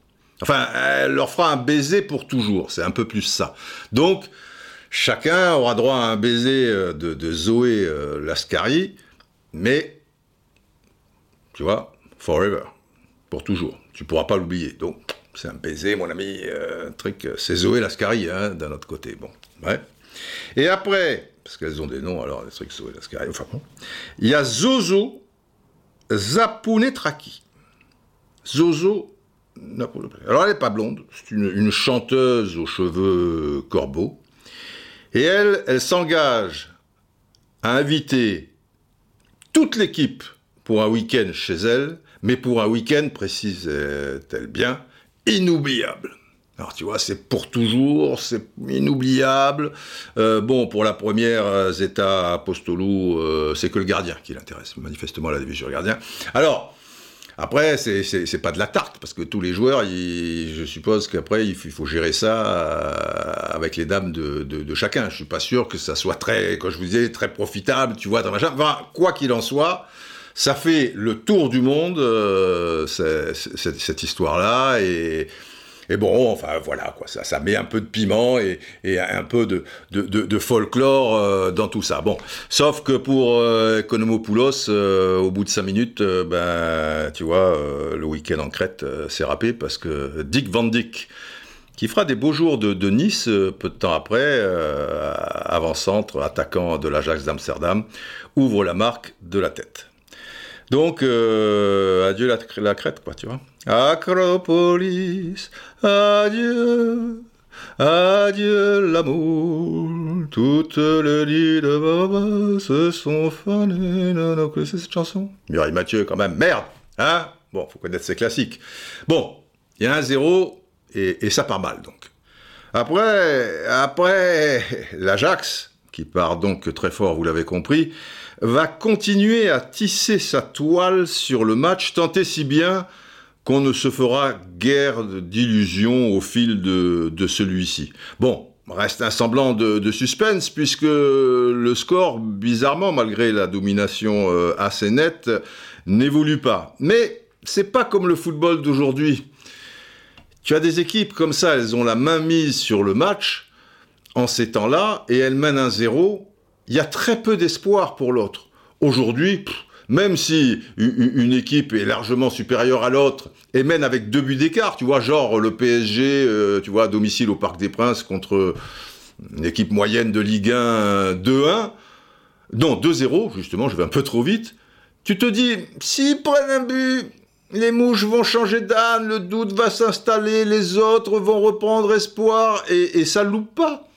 Enfin, elle leur fera un baiser pour toujours. C'est un peu plus ça. Donc, chacun aura droit à un baiser euh, de, Zoé euh, Lascari, mais, tu vois, forever, pour toujours. Tu pourras pas l'oublier. Donc, c'est un baiser, mon ami, euh, truc, c'est Zoé Lascari, hein, d'un autre côté. Bon, ouais. Et après, parce qu'elles ont des noms, alors, les trucs Zoé Lascari, enfin bon, il y a Zozo Zapunetraki. Zozo alors elle n'est pas blonde, c'est une, chanteuse aux cheveux corbeaux. Et elle, elle s'engage à inviter toute l'équipe pour un week-end chez elle, mais pour un week-end, précise-t-elle bien, inoubliable. Alors tu vois, c'est pour toujours, c'est inoubliable. Euh, bon, pour la première, euh, Zeta Apostolou, euh, c'est que le gardien qui l'intéresse, manifestement la division gardien. Alors, Après, c'est pas de la tarte, parce que tous les joueurs, je suppose qu'après, il faut gérer ça euh, avec les dames de, de, chacun. Je suis pas sûr que ça soit très, comme je vous disais, très profitable, tu vois, dans machin. Enfin, quoi qu'il en soit, ça fait le tour du monde, euh, cette histoire-là, et et bon, enfin voilà, quoi, ça, ça met un peu de piment et, un peu de, de, folklore euh, dans tout ça. Bon, sauf que pour euh, Economopoulos, euh, au bout de cinq minutes, ben, tu vois, le week-end en Crète s'est râpé parce que Dick Van Dyck, qui fera des beaux jours de, Nice peu de temps après, avant-centre, attaquant de l'Ajax d'Amsterdam, ouvre la marque de la tête. Donc, adieu la, Crète, quoi, tu vois. Acropolis, adieu, adieu l'amour. Toutes les lits de Baba se sont. Non, non, connaissez cette chanson? Mireille Mathieu, quand même. Merde Hein? Bon, faut connaître ses classiques. Bon, il y a un zéro et, et ça part mal, donc. Après, après, l'Ajax, qui part donc très fort, vous l'avez compris, va continuer à tisser sa toile sur le match, tant si bien qu'on ne se fera guère d'illusions au fil de, celui-ci. Bon, reste un semblant de, suspense puisque le score, bizarrement, malgré la domination euh, assez nette, n'évolue pas. Mais c'est pas comme le football d'aujourd'hui. Tu as des équipes comme ça, elles ont la main mise sur le match en ces temps-là et elles mènent un zéro. Il y a très peu d'espoir pour l'autre. Aujourd'hui, même si une équipe est largement supérieure à l'autre et mène avec deux buts d'écart, tu vois, genre le PSG, euh, tu vois, à domicile au Parc des Princes contre une équipe moyenne de Ligue 1 2-1, non, 2-0, justement, je vais un peu trop vite, tu te dis, s'ils prennent un but, les mouches vont changer d'âne, le doute va s'installer, les autres vont reprendre espoir, et, et ça loupe pas.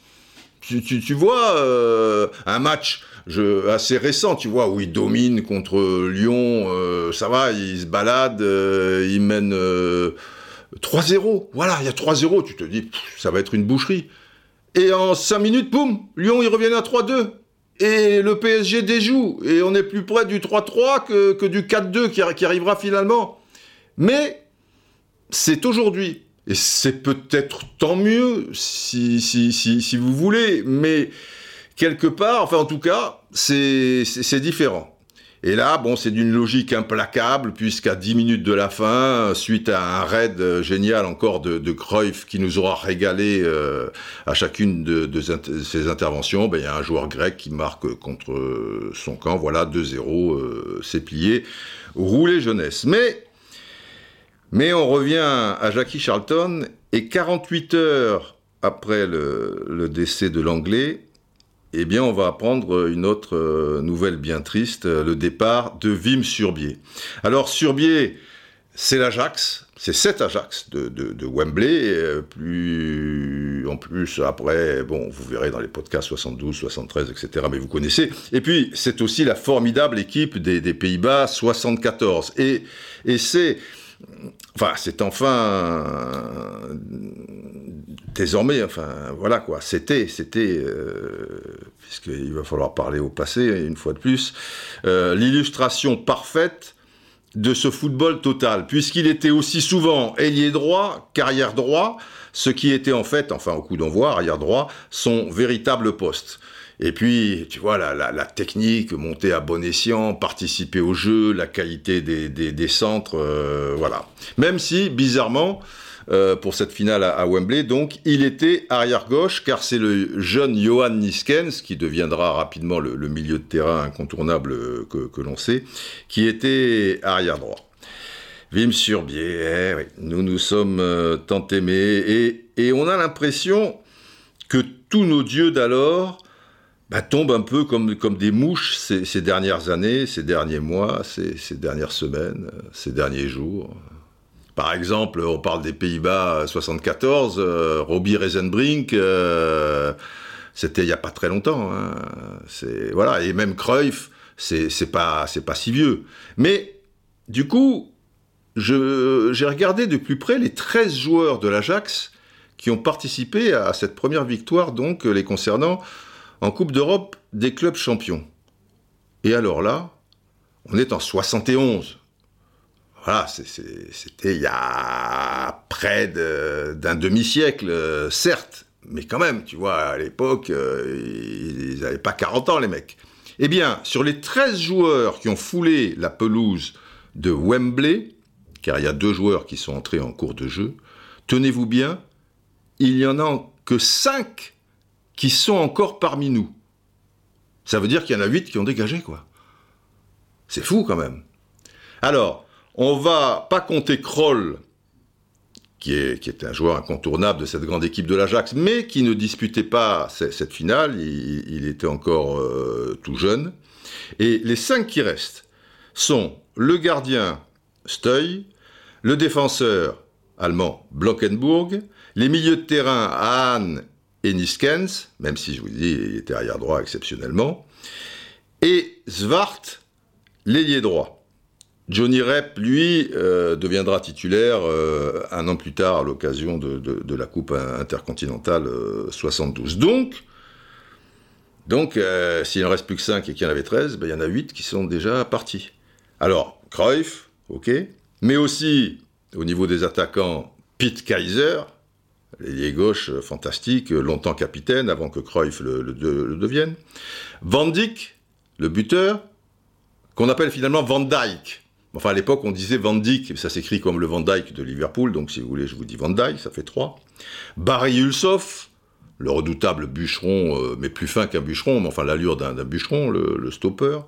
Tu, vois, euh, un match assez récent, tu vois, où il domine contre Lyon, euh, ça va, il se balade, euh, il mène 3-0. Euh, voilà, il y a 3-0, tu te dis, ça va être une boucherie. Et en 5 minutes, boum, Lyon, il revient à 3-2. Et le PSG déjoue. Et on est plus près du 3-3 que, du 4-2 qui, qui arrivera finalement. Mais c'est aujourd'hui. Et c'est peut-être tant mieux si, vous voulez. Mais quelque part, enfin en tout cas, c'est différent. Et là, bon, c'est d'une logique implacable, puisqu'à 10 minutes de la fin, suite à un raid génial encore de, de Cruyff qui nous aura régalé euh, à chacune de, ses interventions, ben, il y a un joueur grec qui marque contre son camp. Voilà, 2-0, euh, c'est plié. Rouler jeunesse. Mais, mais on revient à Jackie Charlton, et 48 heures après le, décès de l'anglais, eh bien, on va apprendre une autre euh, nouvelle bien triste, euh, le départ de Wim Surbier. Alors, Surbier, c'est l'Ajax, c'est cet Ajax de, Wembley, euh, plus, en plus, après, bon, vous verrez dans les podcasts 72, 73, etc., mais vous connaissez. Et puis, c'est aussi la formidable équipe des, Pays-Bas 74. Et, et c'est, enfin, c'est enfin désormais, enfin voilà quoi, c'était, c'était, euh, puisqu'il va falloir parler au passé une fois de plus, euh, l'illustration parfaite de ce football total, puisqu'il était aussi souvent ailier droit qu'arrière droit, ce qui était en fait, enfin au coup d'envoi, arrière droit, son véritable poste. Et puis, tu vois, la, technique, monter à bon escient, participer au jeu, la qualité des, centres, euh, voilà. Même si, bizarrement, euh, pour cette finale à, Wembley. Donc, il était arrière-gauche, car c'est le jeune Johan Niskens, qui deviendra rapidement le, milieu de terrain incontournable euh, que, l'on sait, qui était arrière-droit. Wim Surbier, eh, nous nous sommes euh, tant aimés, et, on a l'impression que tous nos dieux d'alors bah, tombent un peu comme, comme des mouches ces, dernières années, ces derniers mois, ces dernières semaines, ces derniers jours. Par exemple, on parle des Pays-Bas 74, euh, Robbie Reisenbrink, euh, c'était il n'y a pas très longtemps. Hein. C'est voilà, et même Cruyff, c'est c'est pas c'est pas si vieux. Mais du coup, j'ai regardé de plus près les 13 joueurs de l'Ajax qui ont participé à cette première victoire, donc les concernant en Coupe d'Europe des clubs champions. Et alors là, on est en 71. voilà, c'était il y a près d'un demi-siècle, euh, certes, mais quand même, tu vois, à l'époque, euh, ils n'avaient pas 40 ans, les mecs. Eh bien, sur les 13 joueurs qui ont foulé la pelouse de Wembley, car il y a deux joueurs qui sont entrés en cours de jeu, tenez-vous bien, il n'y en a que 5 qui sont encore parmi nous. Ça veut dire qu'il y en a 8 qui ont dégagé, quoi. C'est fou quand même. Alors, on va pas compter Kroll, qui, est, qui était un joueur incontournable de cette grande équipe de l'Ajax, mais qui ne disputait pas cette finale, il, était encore euh, tout jeune. Et les cinq qui restent sont le gardien Steuy, le défenseur allemand Blockenburg, les milieux de terrain Hahn et Niskens, même si je vous dis il était arrière droit exceptionnellement, et Zwart, l'ailier droit. Johnny Rep, lui, euh, deviendra titulaire euh, un an plus tard à l'occasion de, la Coupe intercontinentale 72. Euh, donc, donc s'il ne reste plus que 5 et qu'il en avait 13, ben, il y en a 8 qui sont déjà partis. Alors, Cruyff, ok, mais aussi au niveau des attaquants, Pete Kaiser, l'ailier gauche fantastique, longtemps capitaine avant que Cruyff le, devienne. Van Dijk, le buteur, qu'on appelle finalement Van Dyke. Enfin, à l'époque, on disait Van Dyke, ça s'écrit comme le Van Dyke de Liverpool, donc si vous voulez, je vous dis Van Dyke, ça fait trois. Barry Ulsoff, le redoutable bûcheron, euh, mais plus fin qu'un bûcheron, mais enfin l'allure d'un bûcheron, le, stopper.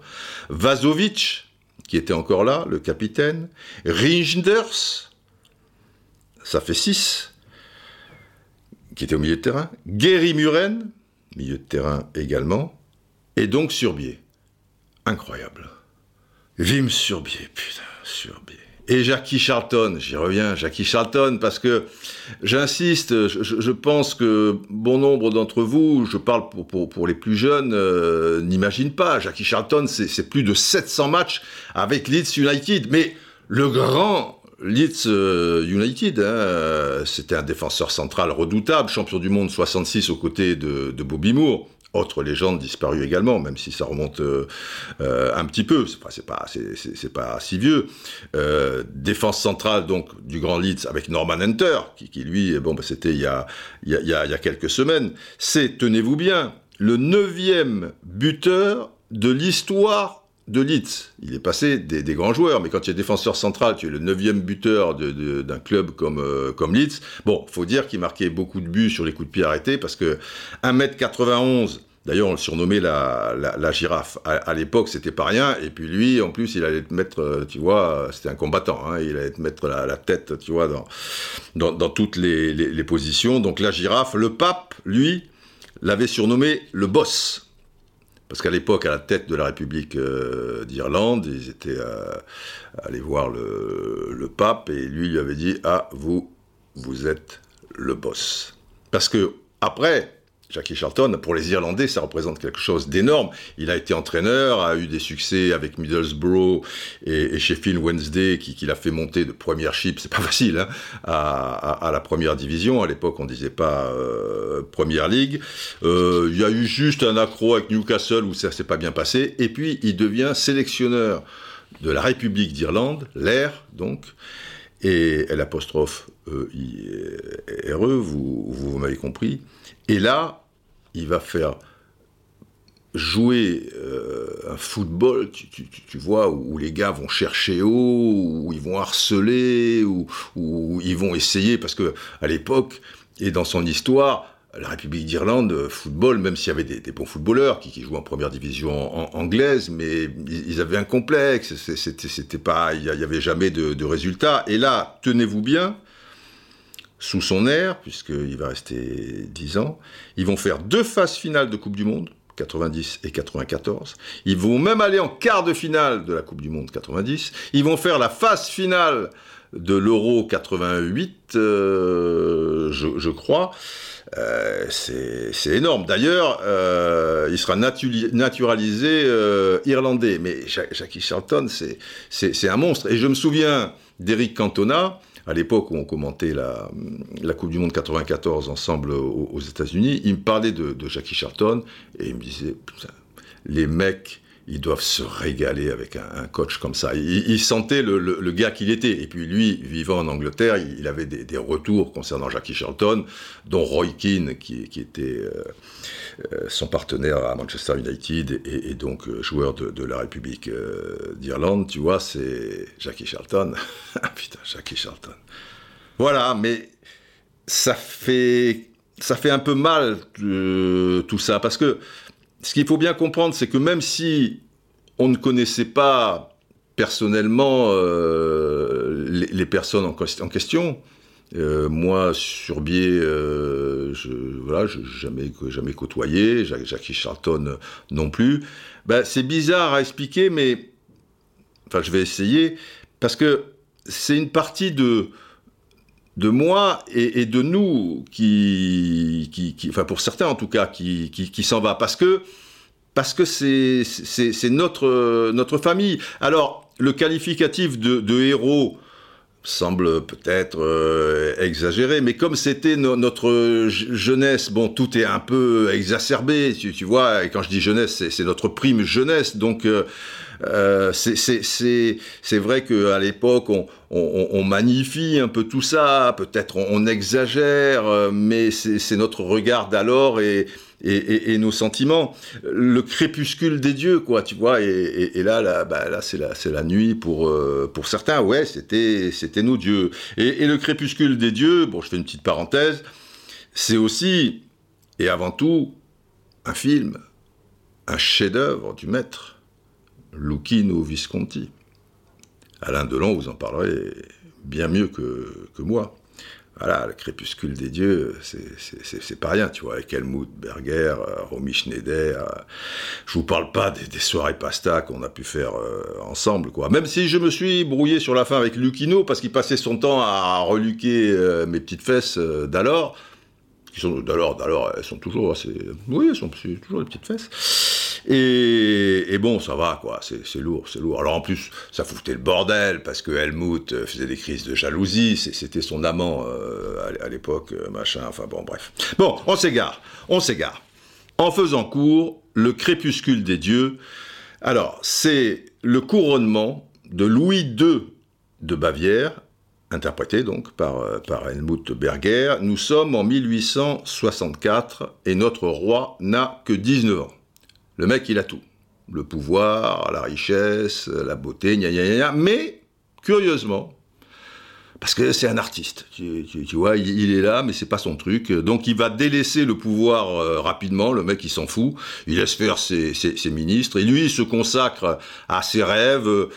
Vazovic, qui était encore là, le capitaine. Ringders, ça fait six, qui était au milieu de terrain. Gary Muren, milieu de terrain également. Et donc Surbier. Incroyable. Vim Surbier, putain, Surbier. Et Jackie Charlton, j'y reviens, Jackie Charlton, parce que j'insiste, je, pense que bon nombre d'entre vous, je parle pour, les plus jeunes, euh, n'imaginent pas. Jackie Charlton, c'est plus de 700 matchs avec Leeds United. Mais le grand Leeds euh, United, hein, c'était un défenseur central redoutable, champion du monde 66 aux côtés de, de Bobby Moore autre légende disparue également, même si ça remonte euh, euh, un petit peu, c'est pas, pas, si vieux. Euh, défense centrale donc du Grand Leeds avec Norman Hunter, qui, lui, bon, bah, c'était il, il, il y a quelques semaines. C'est, tenez-vous bien, le neuvième buteur de l'histoire de Leeds. Il est passé des, grands joueurs, mais quand tu es défenseur central, tu es le neuvième buteur d'un club comme, euh, comme Leeds. Bon, faut dire qu'il marquait beaucoup de buts sur les coups de pied arrêtés, parce que 1m91, D'ailleurs, on le surnommait la, la, girafe. À, l'époque, c'était pas rien. Et puis lui, en plus, il allait te mettre, euh, tu vois, c'était un combattant. Hein, il allait te mettre la, tête, tu vois, dans, dans, toutes les, les, positions. Donc la girafe, le pape, lui, l'avait surnommé le boss. Parce qu'à l'époque, à la tête de la République euh, d'Irlande, ils étaient euh, allés voir le, pape et lui lui avait dit Ah, vous, vous êtes le boss. Parce que, après, Jackie Charlton, pour les Irlandais, ça représente quelque chose d'énorme. Il a été entraîneur, a eu des succès avec Middlesbrough et, Sheffield Wednesday, qui, qui l'a fait monter de première chip, c'est pas facile, hein, à, la première division. À l'époque, on disait pas euh, première ligue. Euh, il y a eu juste un accro avec Newcastle où ça s'est pas bien passé. Et puis, il devient sélectionneur de la République d'Irlande, l'air donc, et l'apostrophe e, RE, vous, vous m'avez compris. Et là, il va faire jouer euh, un football, tu, vois, où, les gars vont chercher haut, où ils vont harceler, où, ils vont essayer, parce que à l'époque et dans son histoire, la République d'Irlande, football, même s'il y avait des, bons footballeurs qui, jouaient en première division anglaise, mais ils, avaient un complexe, c'était pas, il n'y avait jamais de, de résultats. Et là, tenez-vous bien, sous son air, puisqu'il va rester 10 ans. Ils vont faire deux phases finales de Coupe du Monde, 90 et 94. Ils vont même aller en quart de finale de la Coupe du Monde 90. Ils vont faire la phase finale de l'Euro 88, euh, je, crois. Euh, c'est énorme. D'ailleurs, euh, il sera naturalisé irlandais. Mais Jackie Charlton, c'est un monstre. Et je me souviens d'Eric Cantona, à l'époque où on commentait la, Coupe du Monde 94 ensemble aux, États-Unis, il me parlait de, Jackie Charlton et il me disait les mecs ils doivent se régaler avec un, coach comme ça. Il, sentait le, gars qu'il était. Et puis lui, vivant en Angleterre, il, avait des, retours concernant Jackie Charlton, dont Roy Keane, qui, était euh, euh, son partenaire à Manchester United et, donc euh, joueur de, la République d'Irlande. Tu vois, c'est Jackie Charlton. Putain, Jackie Charlton. Voilà, mais ça fait, ça fait un peu mal tout ça, parce que ce qu'il faut bien comprendre, c'est que même si on ne connaissait pas personnellement euh, les, personnes en, question, euh, moi, sur biais, euh, je voilà, jamais, jamais côtoyé, Jackie Charlton non plus. Ben, c'est bizarre à expliquer, mais enfin, je vais essayer parce que c'est une partie de de moi et, de nous qui, enfin pour certains en tout cas, qui, qui, s'en va parce que parce que c'est notre notre famille. Alors le qualificatif de, héros semble peut-être euh, exagéré, mais comme c'était notre jeunesse, bon, tout est un peu exacerbé, tu, tu vois, et quand je dis jeunesse, c'est notre prime jeunesse, donc euh, euh, c'est vrai qu'à l'époque, on, magnifie un peu tout ça, peut-être on, exagère, euh, mais c'est notre regard d'alors et, nos sentiments. Le crépuscule des dieux, quoi, tu vois, et, et là, là, bah, là c'est la, la nuit pour, euh, pour certains, ouais, c'était nos dieux. Et, le crépuscule des dieux, bon, je fais une petite parenthèse, c'est aussi, et avant tout, un film, un chef-d'œuvre du maître. Lucchino Visconti. Alain Delon, vous en parlerez bien mieux que, moi. Voilà, le crépuscule des dieux, c'est pas rien, tu vois, avec Helmut Berger, euh, Romy Schneider. Euh, je vous parle pas des, soirées pasta qu'on a pu faire euh, ensemble, quoi. Même si je me suis brouillé sur la fin avec Lucchino, parce qu'il passait son temps à reluquer mes petites fesses d'alors, d'alors, elles sont toujours assez. Oui, elles sont toujours des petites fesses. Et, bon, ça va, quoi, c'est lourd, c'est lourd. Alors en plus, ça foutait le bordel, parce que Helmut euh, faisait des crises de jalousie, c'était son amant euh, à l'époque, euh, machin, enfin bon, bref. Bon, on s'égare, on s'égare. En faisant court, le crépuscule des dieux, alors, c'est le couronnement de Louis II de Bavière, interprété donc par, par Helmut Berger. Nous sommes en 1864 et notre roi n'a que 19 ans. Le mec, il a tout. Le pouvoir, la richesse, la beauté, gna gna gna. Mais, curieusement, parce que c'est un artiste, tu, vois, il, est là, mais c'est pas son truc. Donc il va délaisser le pouvoir euh, rapidement, le mec il s'en fout, il laisse faire ses, ministres, et lui il se consacre à ses rêves, euh,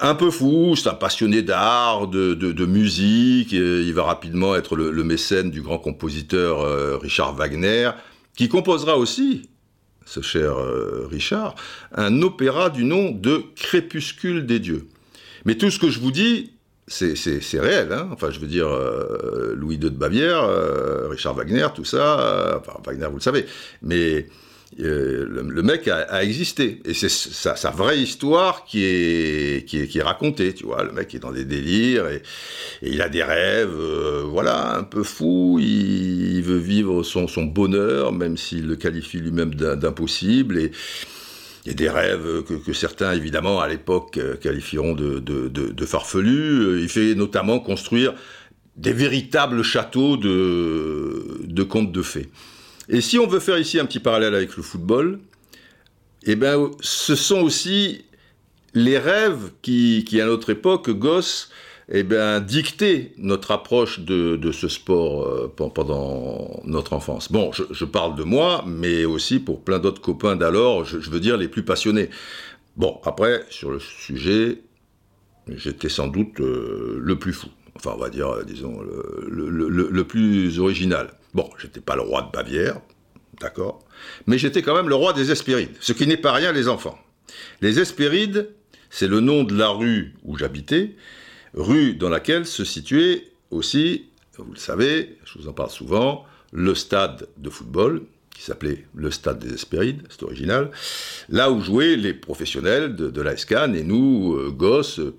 un peu fou, c'est un passionné d'art, de, musique, il va rapidement être le, mécène du grand compositeur euh, Richard Wagner, qui composera aussi ce cher euh, Richard, un opéra du nom de Crépuscule des dieux. Mais tout ce que je vous dis, c'est réel. Hein. enfin, je veux dire, euh, Louis II de Bavière, Richard Wagner, tout ça. enfin, Wagner, vous le savez. Mais euh, le, mec a, existé. Et c'est sa, vraie histoire qui est, qui, est, racontée, tu vois. Le mec est dans des délires et, il a des rêves, euh, voilà, un peu fous. Il, veut vivre son, son bonheur, même s'il le qualifie lui-même d'impossible. Et des rêves que, certains, évidemment, à l'époque, euh, qualifieront de, de, de farfelus. Il fait notamment construire des véritables châteaux de, de contes de fées. Et si on veut faire ici un petit parallèle avec le football, eh ben, ce sont aussi les rêves qui, à notre époque, gosses, eh ben, dictaient notre approche de, ce sport euh, pendant notre enfance. Bon, je, parle de moi, mais aussi pour plein d'autres copains d'alors, je, veux dire les plus passionnés. Bon, après, sur le sujet, j'étais sans doute euh, le plus fou. Enfin, on va dire, euh, disons, le plus original. Bon, j'étais pas le roi de Bavière, d'accord, mais j'étais quand même le roi des Hespérides, ce qui n'est pas rien les enfants. Les Hespérides, c'est le nom de la rue où j'habitais, rue dans laquelle se situait aussi, vous le savez, je vous en parle souvent, le stade de football, qui s'appelait le Stade des Hespérides, c'est original, là où jouaient les professionnels de, de la et nous, euh, gosses, euh,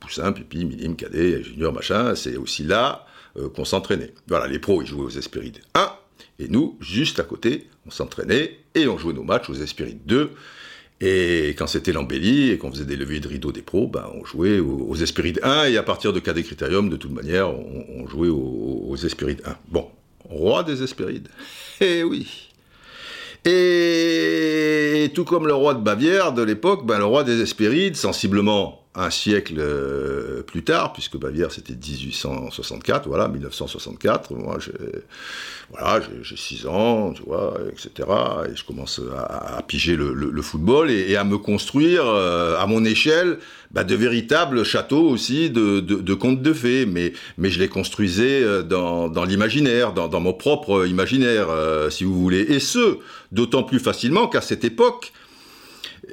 poussins, pupilles, minimes, cadets, juniors, machin, c'est aussi là euh, qu'on s'entraînait. Voilà, les pros, ils jouaient aux Hespérides 1, et nous, juste à côté, on s'entraînait et on jouait nos matchs aux Hespérides 2. Et quand c'était l'embellie et qu'on faisait des levées de rideau des pros, ben, on jouait aux, aux Espérides 1 et à partir de Cadet Critérium, de toute manière, on, on jouait aux, aux Espérides 1. Bon, roi des Hespérides. Eh oui. Et tout comme le roi de Bavière de l'époque, ben, le roi des Hespérides, sensiblement un siècle euh, plus tard, puisque Bavière c'était 1864, voilà, 1964, moi j'ai voilà, 6 ans, tu vois, etc. Et je commence à, à piger le, le, le football et, et, à me construire euh, à mon échelle bah, de véritables châteaux aussi de, de, de, contes de fées, mais, mais je les construisais euh, dans, dans l'imaginaire, dans, dans, mon propre imaginaire, euh, si vous voulez. Et ce, d'autant plus facilement qu'à cette époque,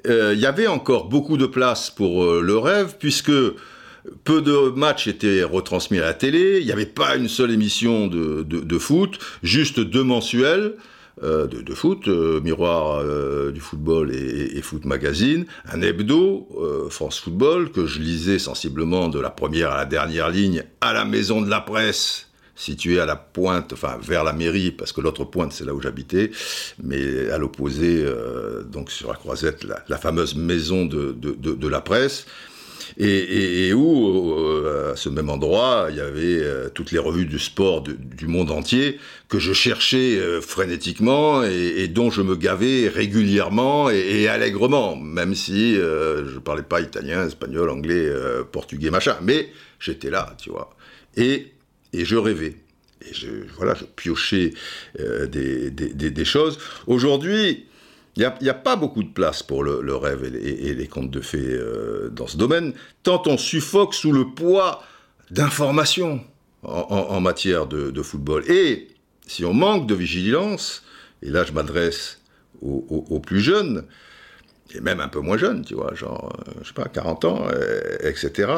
il euh, y avait encore beaucoup de place pour euh, le rêve, puisque peu de matchs étaient retransmis à la télé, il n'y avait pas une seule émission de, de, foot, juste deux mensuels. Euh, de, de, foot, Miroir du football et, et, Foot Magazine, un hebdo, France Football, que je lisais sensiblement de la première à la dernière ligne à la maison de la presse, située à la pointe, enfin vers la mairie, parce que l'autre pointe c'est là où j'habitais, mais à l'opposé, euh, donc sur la croisette, la, la fameuse maison de, de, la presse et, où, euh, à ce même endroit, il y avait euh, toutes les revues du sport du monde entier que je cherchais frénétiquement et, et, dont je me gavais régulièrement et, allègrement, même si je parlais pas italien, espagnol, anglais, portugais, machin. Mais j'étais là, tu vois. Et, et je rêvais. Et je, voilà, je piochais euh, des, choses. Aujourd'hui, il n'y a, pas beaucoup de place pour le, rêve et les, contes de fées euh, dans ce domaine, tant on suffoque sous le poids d'informations en, matière de, football. Et si on manque de vigilance, et là je m'adresse aux, aux, plus jeunes, et même un peu moins jeunes, tu vois, genre, euh, je sais pas, 40 ans, etc.,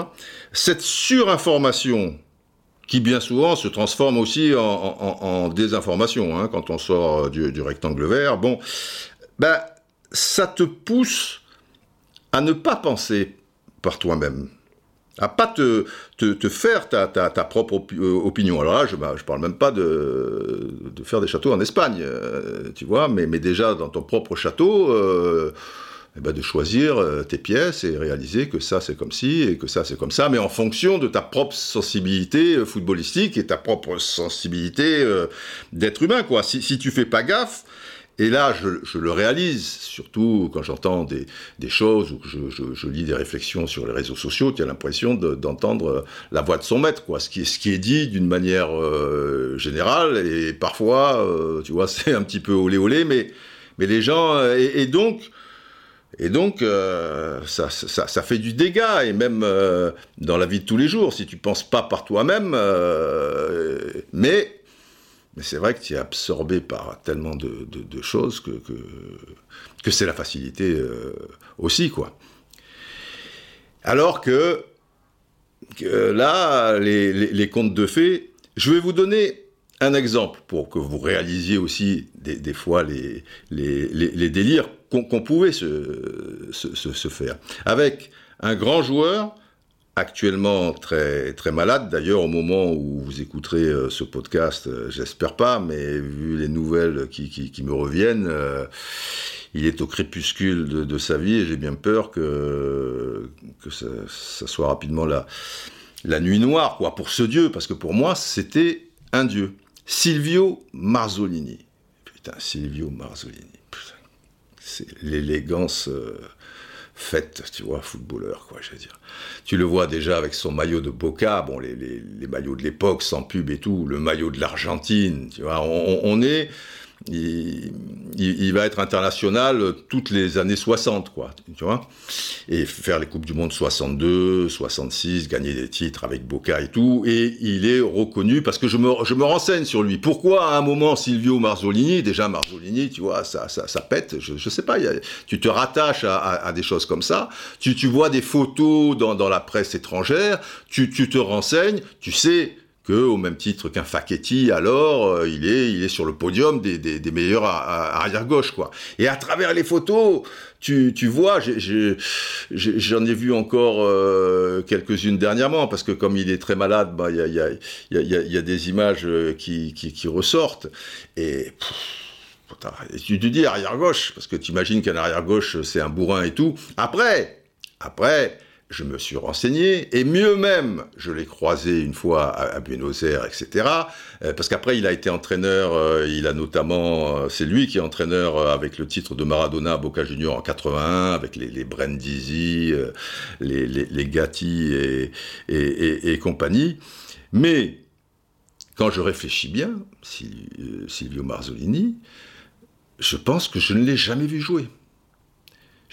cette surinformation qui bien souvent se transforme aussi en, désinformation, hein, quand on sort du, du rectangle vert, bon, ben, ça te pousse à ne pas penser par toi-même, à pas te, faire ta, propre op euh, opinion. Alors là, je ne je parle même pas de, faire des châteaux en Espagne, euh, tu vois, mais, déjà dans ton propre château, euh, eh ben de choisir euh, tes pièces et réaliser que ça c'est comme ci et que ça c'est comme ça, mais en fonction de ta propre sensibilité euh, footballistique et ta propre sensibilité euh, d'être humain. Quoi. Si, si tu fais pas gaffe, et là, je, je, le réalise, surtout quand j'entends des, des, choses ou que je, je, je, lis des réflexions sur les réseaux sociaux, tu as l'impression d'entendre la voix de son maître, quoi. Ce qui ce qui est dit d'une manière euh, générale, et parfois, euh, tu vois, c'est un petit peu olé olé, mais, mais les gens. Euh, et, et donc. Et donc, euh, ça, ça, ça, fait du dégât, et même euh, dans la vie de tous les jours, si tu penses pas par toi-même, euh, mais mais c'est vrai que tu es absorbé par tellement de, choses que, que, c'est la facilité aussi, quoi. Alors que, que là, les, les, les, contes de fées, je vais vous donner un exemple pour que vous réalisiez aussi des, fois les, les, les délires qu'on qu pouvait se, faire. Avec un grand joueur actuellement très, très malade. D'ailleurs, au moment où vous écouterez euh, ce podcast, euh, j'espère pas, mais vu les nouvelles qui, me reviennent, euh, il est au crépuscule de, sa vie et j'ai bien peur que, que ça, ça, soit rapidement la, la nuit noire, quoi, pour ce dieu, parce que pour moi, c'était un dieu. Silvio Marzolini. Putain, Silvio Marzolini. C'est l'élégance. Euh, faite, tu vois, footballeur, quoi, je veux dire. Tu le vois déjà avec son maillot de Boca, bon, les, maillots de l'époque, sans pub et tout, le maillot de l'Argentine, tu vois, on est il, il, il, va être international toutes les années 60, quoi, tu vois, et faire les Coupes du Monde 62, 66, gagner des titres avec Boca et tout, et il est reconnu parce que je me, je me renseigne sur lui. Pourquoi à un moment Silvio Marzolini, déjà Marzolini, tu vois, ça, ça, ça pète, je, je sais pas, tu te rattaches à, à, à, des choses comme ça, tu, tu vois des photos dans, dans la presse étrangère, tu, tu te renseignes, tu sais que au même titre qu'un Facchetti, alors euh, il est il est sur le podium des, des, des meilleurs arrière gauche quoi. Et à travers les photos, tu, tu vois, j'en ai, ai, vu encore euh, quelques-unes dernièrement parce que comme il est très malade, il bah, y, a, y, a, y, a, y, a, des images euh, qui, qui, qui ressortent et pff, Et tu te dis arrière-gauche, parce que tu imagines qu'un arrière-gauche, c'est un bourrin et tout. Après, après, je me suis renseigné, et mieux même, je l'ai croisé une fois à, Buenos Aires, etc. Euh, parce qu'après, il a été entraîneur, euh, il a notamment, euh, c'est lui qui est entraîneur avec le titre de Maradona à Boca Junior en 81, avec les, les les, Gatti et, et, et, compagnie. Mais, quand je réfléchis bien, Silvio Marzolini, je pense que je ne l'ai jamais vu jouer.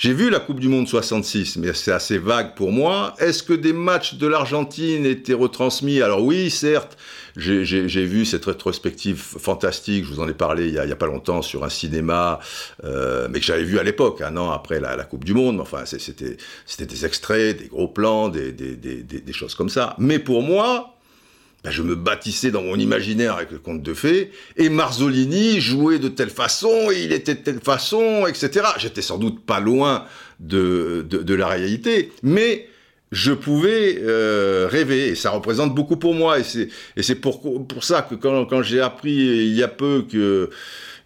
J'ai vu la Coupe du Monde 66, mais c'est assez vague pour moi. Est-ce que des matchs de l'Argentine étaient retransmis? Alors oui, certes, j'ai vu cette rétrospective fantastique, je vous en ai parlé il y a, pas longtemps sur un cinéma, euh, mais que j'avais vu à l'époque, un an après la, Coupe du Monde. Enfin, c'était des extraits, des gros plans, des, des choses comme ça. Mais pour moi, ben, je me bâtissais dans mon imaginaire avec le conte de fées, et Marzolini jouait de telle façon, et il était de telle façon, etc. J'étais sans doute pas loin de, de, la réalité, mais je pouvais euh, rêver, et ça représente beaucoup pour moi, et c'est pour, pour ça que quand, quand j'ai appris il y a peu que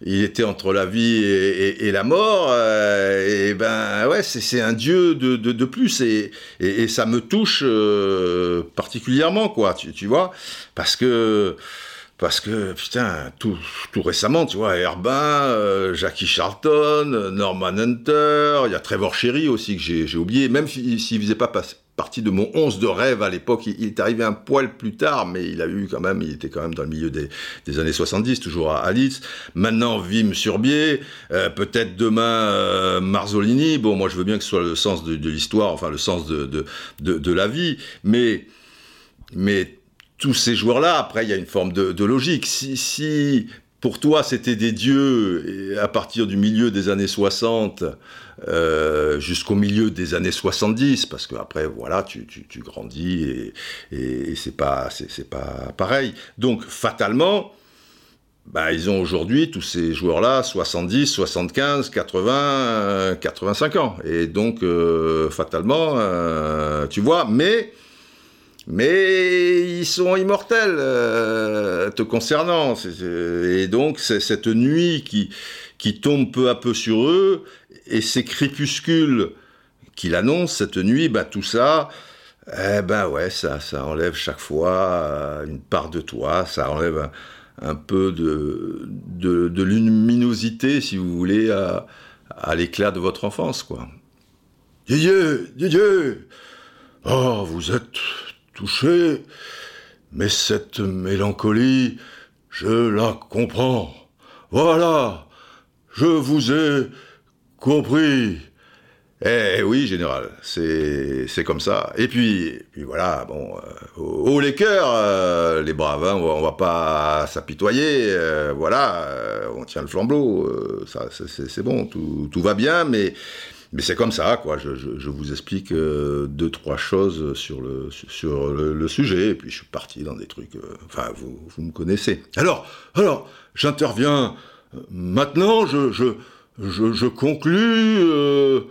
il était entre la vie et, la mort, euh, et ben ouais, c'est un dieu de, de, plus, et, et, ça me touche euh, particulièrement, quoi, tu, tu, vois, parce que parce que putain, tout, tout récemment, tu vois, Herbin, euh, Jackie Charlton, Norman Hunter, il y a Trevor Sherry aussi que j'ai oublié, même s'il ne faisait pas partie de mon 11 de rêve à l'époque. Il, est arrivé un poil plus tard, mais il a eu quand même, il était quand même dans le milieu des, des années 70, toujours à, Alice. Maintenant, Vim Surbier, euh, peut-être demain euh, Marzolini. Bon, moi je veux bien que ce soit le sens de, l'histoire, enfin le sens de, de, de, de la vie, mais mais tous ces joueurs-là, après, il y a une forme de, logique. Si, si, pour toi, c'était des dieux à partir du milieu des années 60 euh, jusqu'au milieu des années 70, parce qu'après, voilà, tu, tu, grandis et, c'est pas, c'est, pas pareil. Donc, fatalement, bah, ils ont aujourd'hui, tous ces joueurs-là, 70, 75, 80, 85 ans. Et donc, euh, fatalement, euh, tu vois, mais mais ils sont immortels te concernant. Et donc, c'est cette nuit qui, qui tombe peu à peu sur eux, et ces crépuscules qu'il annonce, cette nuit, bah, tout ça, eh ben ouais, ça, enlève chaque fois euh, une part de toi, ça enlève un, peu de, de, luminosité, si vous voulez, à, à l'éclat de votre enfance, quoi. Dieu, Dieu, oh, vous êtes touché, mais cette mélancolie, je la comprends. Voilà, je vous ai compris. Eh oui, général, c'est comme ça. Et puis, puis voilà, bon, euh, les cœurs, euh, les braves, hein, on, va, va pas s'apitoyer, euh, voilà, euh, on tient le flambeau, ça, c'est bon, tout, va bien, mais mais c'est comme ça, quoi. Je, vous explique deux, trois choses sur le, sujet, et puis je suis parti dans des trucs. Enfin, vous, vous me connaissez. Alors, alors, j'interviens. Maintenant, je, je, conclus. Euh,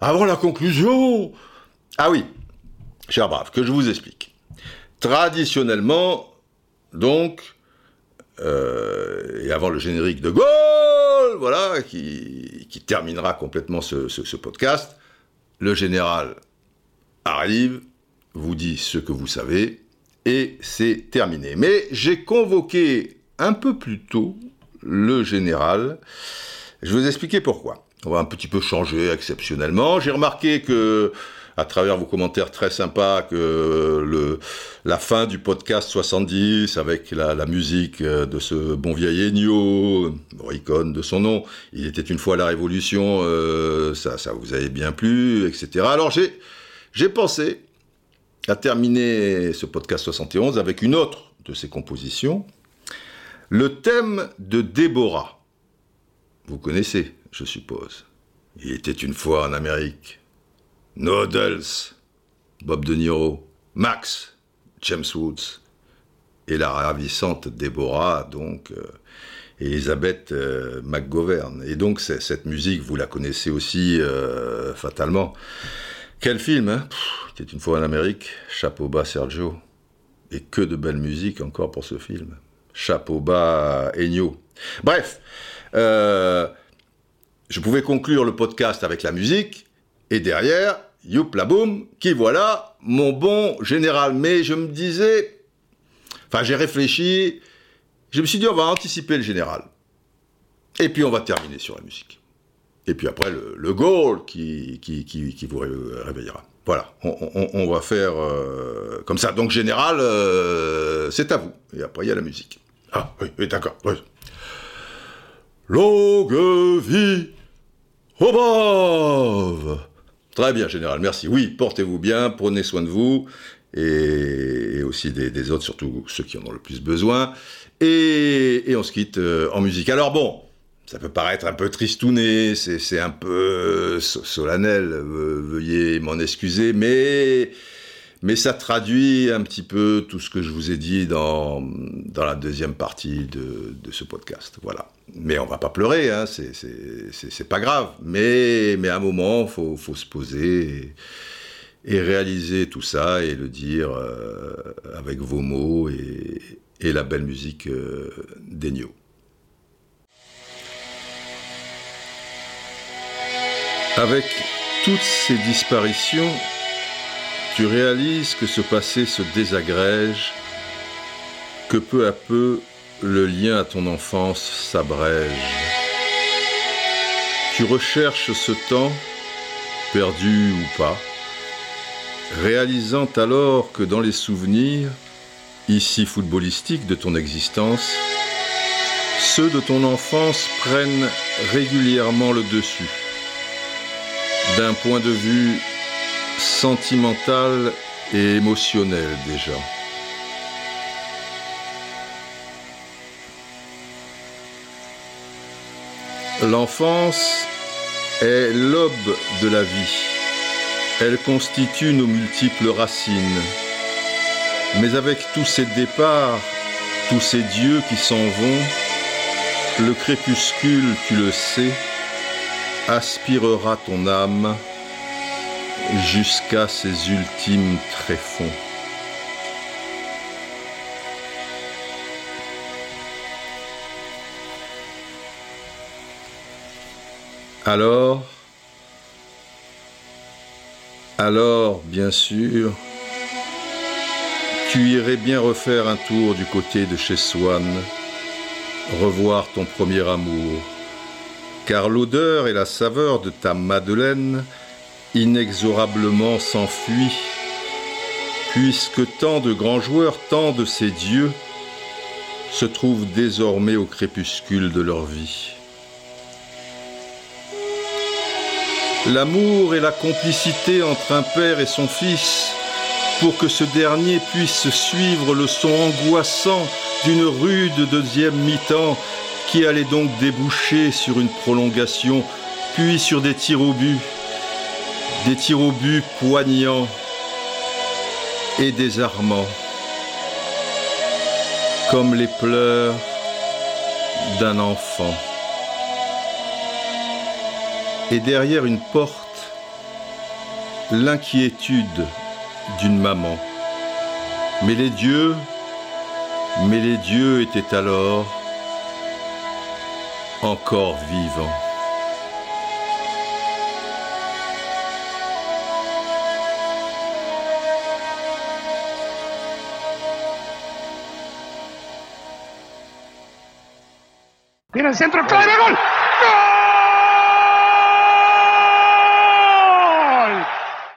avant la conclusion. Ah oui, cher brave, que je vous explique. Traditionnellement, donc, et avant le générique de Gaulle, voilà, qui, terminera complètement ce, podcast. Le général arrive, vous dit ce que vous savez, et c'est terminé. Mais j'ai convoqué un peu plus tôt le général. Je vais vous expliquer pourquoi. On va un petit peu changer exceptionnellement. J'ai remarqué que à travers vos commentaires très sympas que la fin du podcast 70 avec la, musique euh, de ce bon vieil Ennio, Morricone de son nom, il était une fois la Révolution, euh, ça, ça vous avait bien plu, etc. Alors j'ai, j'ai pensé à terminer ce podcast 71 avec une autre de ses compositions, le thème de Déborah. Vous connaissez, je suppose. Il était une fois en Amérique. Noodles, Bob De Niro, Max, James Woods, et la ravissante Déborah, donc, euh, Elisabeth euh, McGovern. Et donc, cette musique, vous la connaissez aussi euh, fatalement. Quel film, hein? C'était une fois en Amérique, chapeau bas Sergio. Et que de belle musique encore pour ce film. Chapeau bas, Ennio. Bref, euh, je pouvais conclure le podcast avec la musique, et derrière, youp la boum, qui voilà, mon bon général. Mais je me disais, enfin j'ai réfléchi, je me suis dit on va anticiper le général. Et puis on va terminer sur la musique. Et puis après le, goal qui, qui, qui, vous réveillera. Voilà, on, va faire euh, comme ça. Donc général, euh, c'est à vous. Et après il y a la musique. Ah oui, d'accord. Longue vie au Très bien, général, merci. Oui, portez-vous bien, prenez soin de vous, et, aussi des, autres, surtout ceux qui en ont le plus besoin. Et, on se quitte euh, en musique. Alors bon, ça peut paraître un peu tristouné, c'est un peu solennel, veuillez m'en excuser, mais mais ça traduit un petit peu tout ce que je vous ai dit dans, dans la deuxième partie de, de ce podcast. Voilà. Mais on va pas pleurer, hein, c'est pas grave. Mais, mais à un moment, faut, faut, se poser et, réaliser tout ça et le dire euh, avec vos mots et, et la belle musique euh, d'Ennio. Avec toutes ces disparitions, tu réalises que ce passé se désagrège, que peu à peu le lien à ton enfance s'abrège. Tu recherches ce temps, perdu ou pas, réalisant alors que dans les souvenirs, ici footballistiques de ton existence, ceux de ton enfance prennent régulièrement le dessus. D'un point de vue sentimental et émotionnel déjà. L'enfance est l'aube de la vie. Elle constitue nos multiples racines. Mais avec tous ces départs, tous ces dieux qui s'en vont, le crépuscule, tu le sais, aspirera ton âme jusqu'à ses ultimes tréfonds. Alors, alors, bien sûr, tu irais bien refaire un tour du côté de chez Swann, revoir ton premier amour, car l'odeur et la saveur de ta Madeleine inexorablement s'enfuit, puisque tant de grands joueurs, tant de ces dieux se trouvent désormais au crépuscule de leur vie. L'amour et la complicité entre un père et son fils, pour que ce dernier puisse suivre le son angoissant d'une rude deuxième mi-temps qui allait donc déboucher sur une prolongation, puis sur des tirs au but des tirs au but poignants et désarmants, comme les pleurs d'un enfant. Et derrière une porte, l'inquiétude d'une maman. Mais les dieux, mais les dieux étaient alors encore vivants. El centro, clave, gol.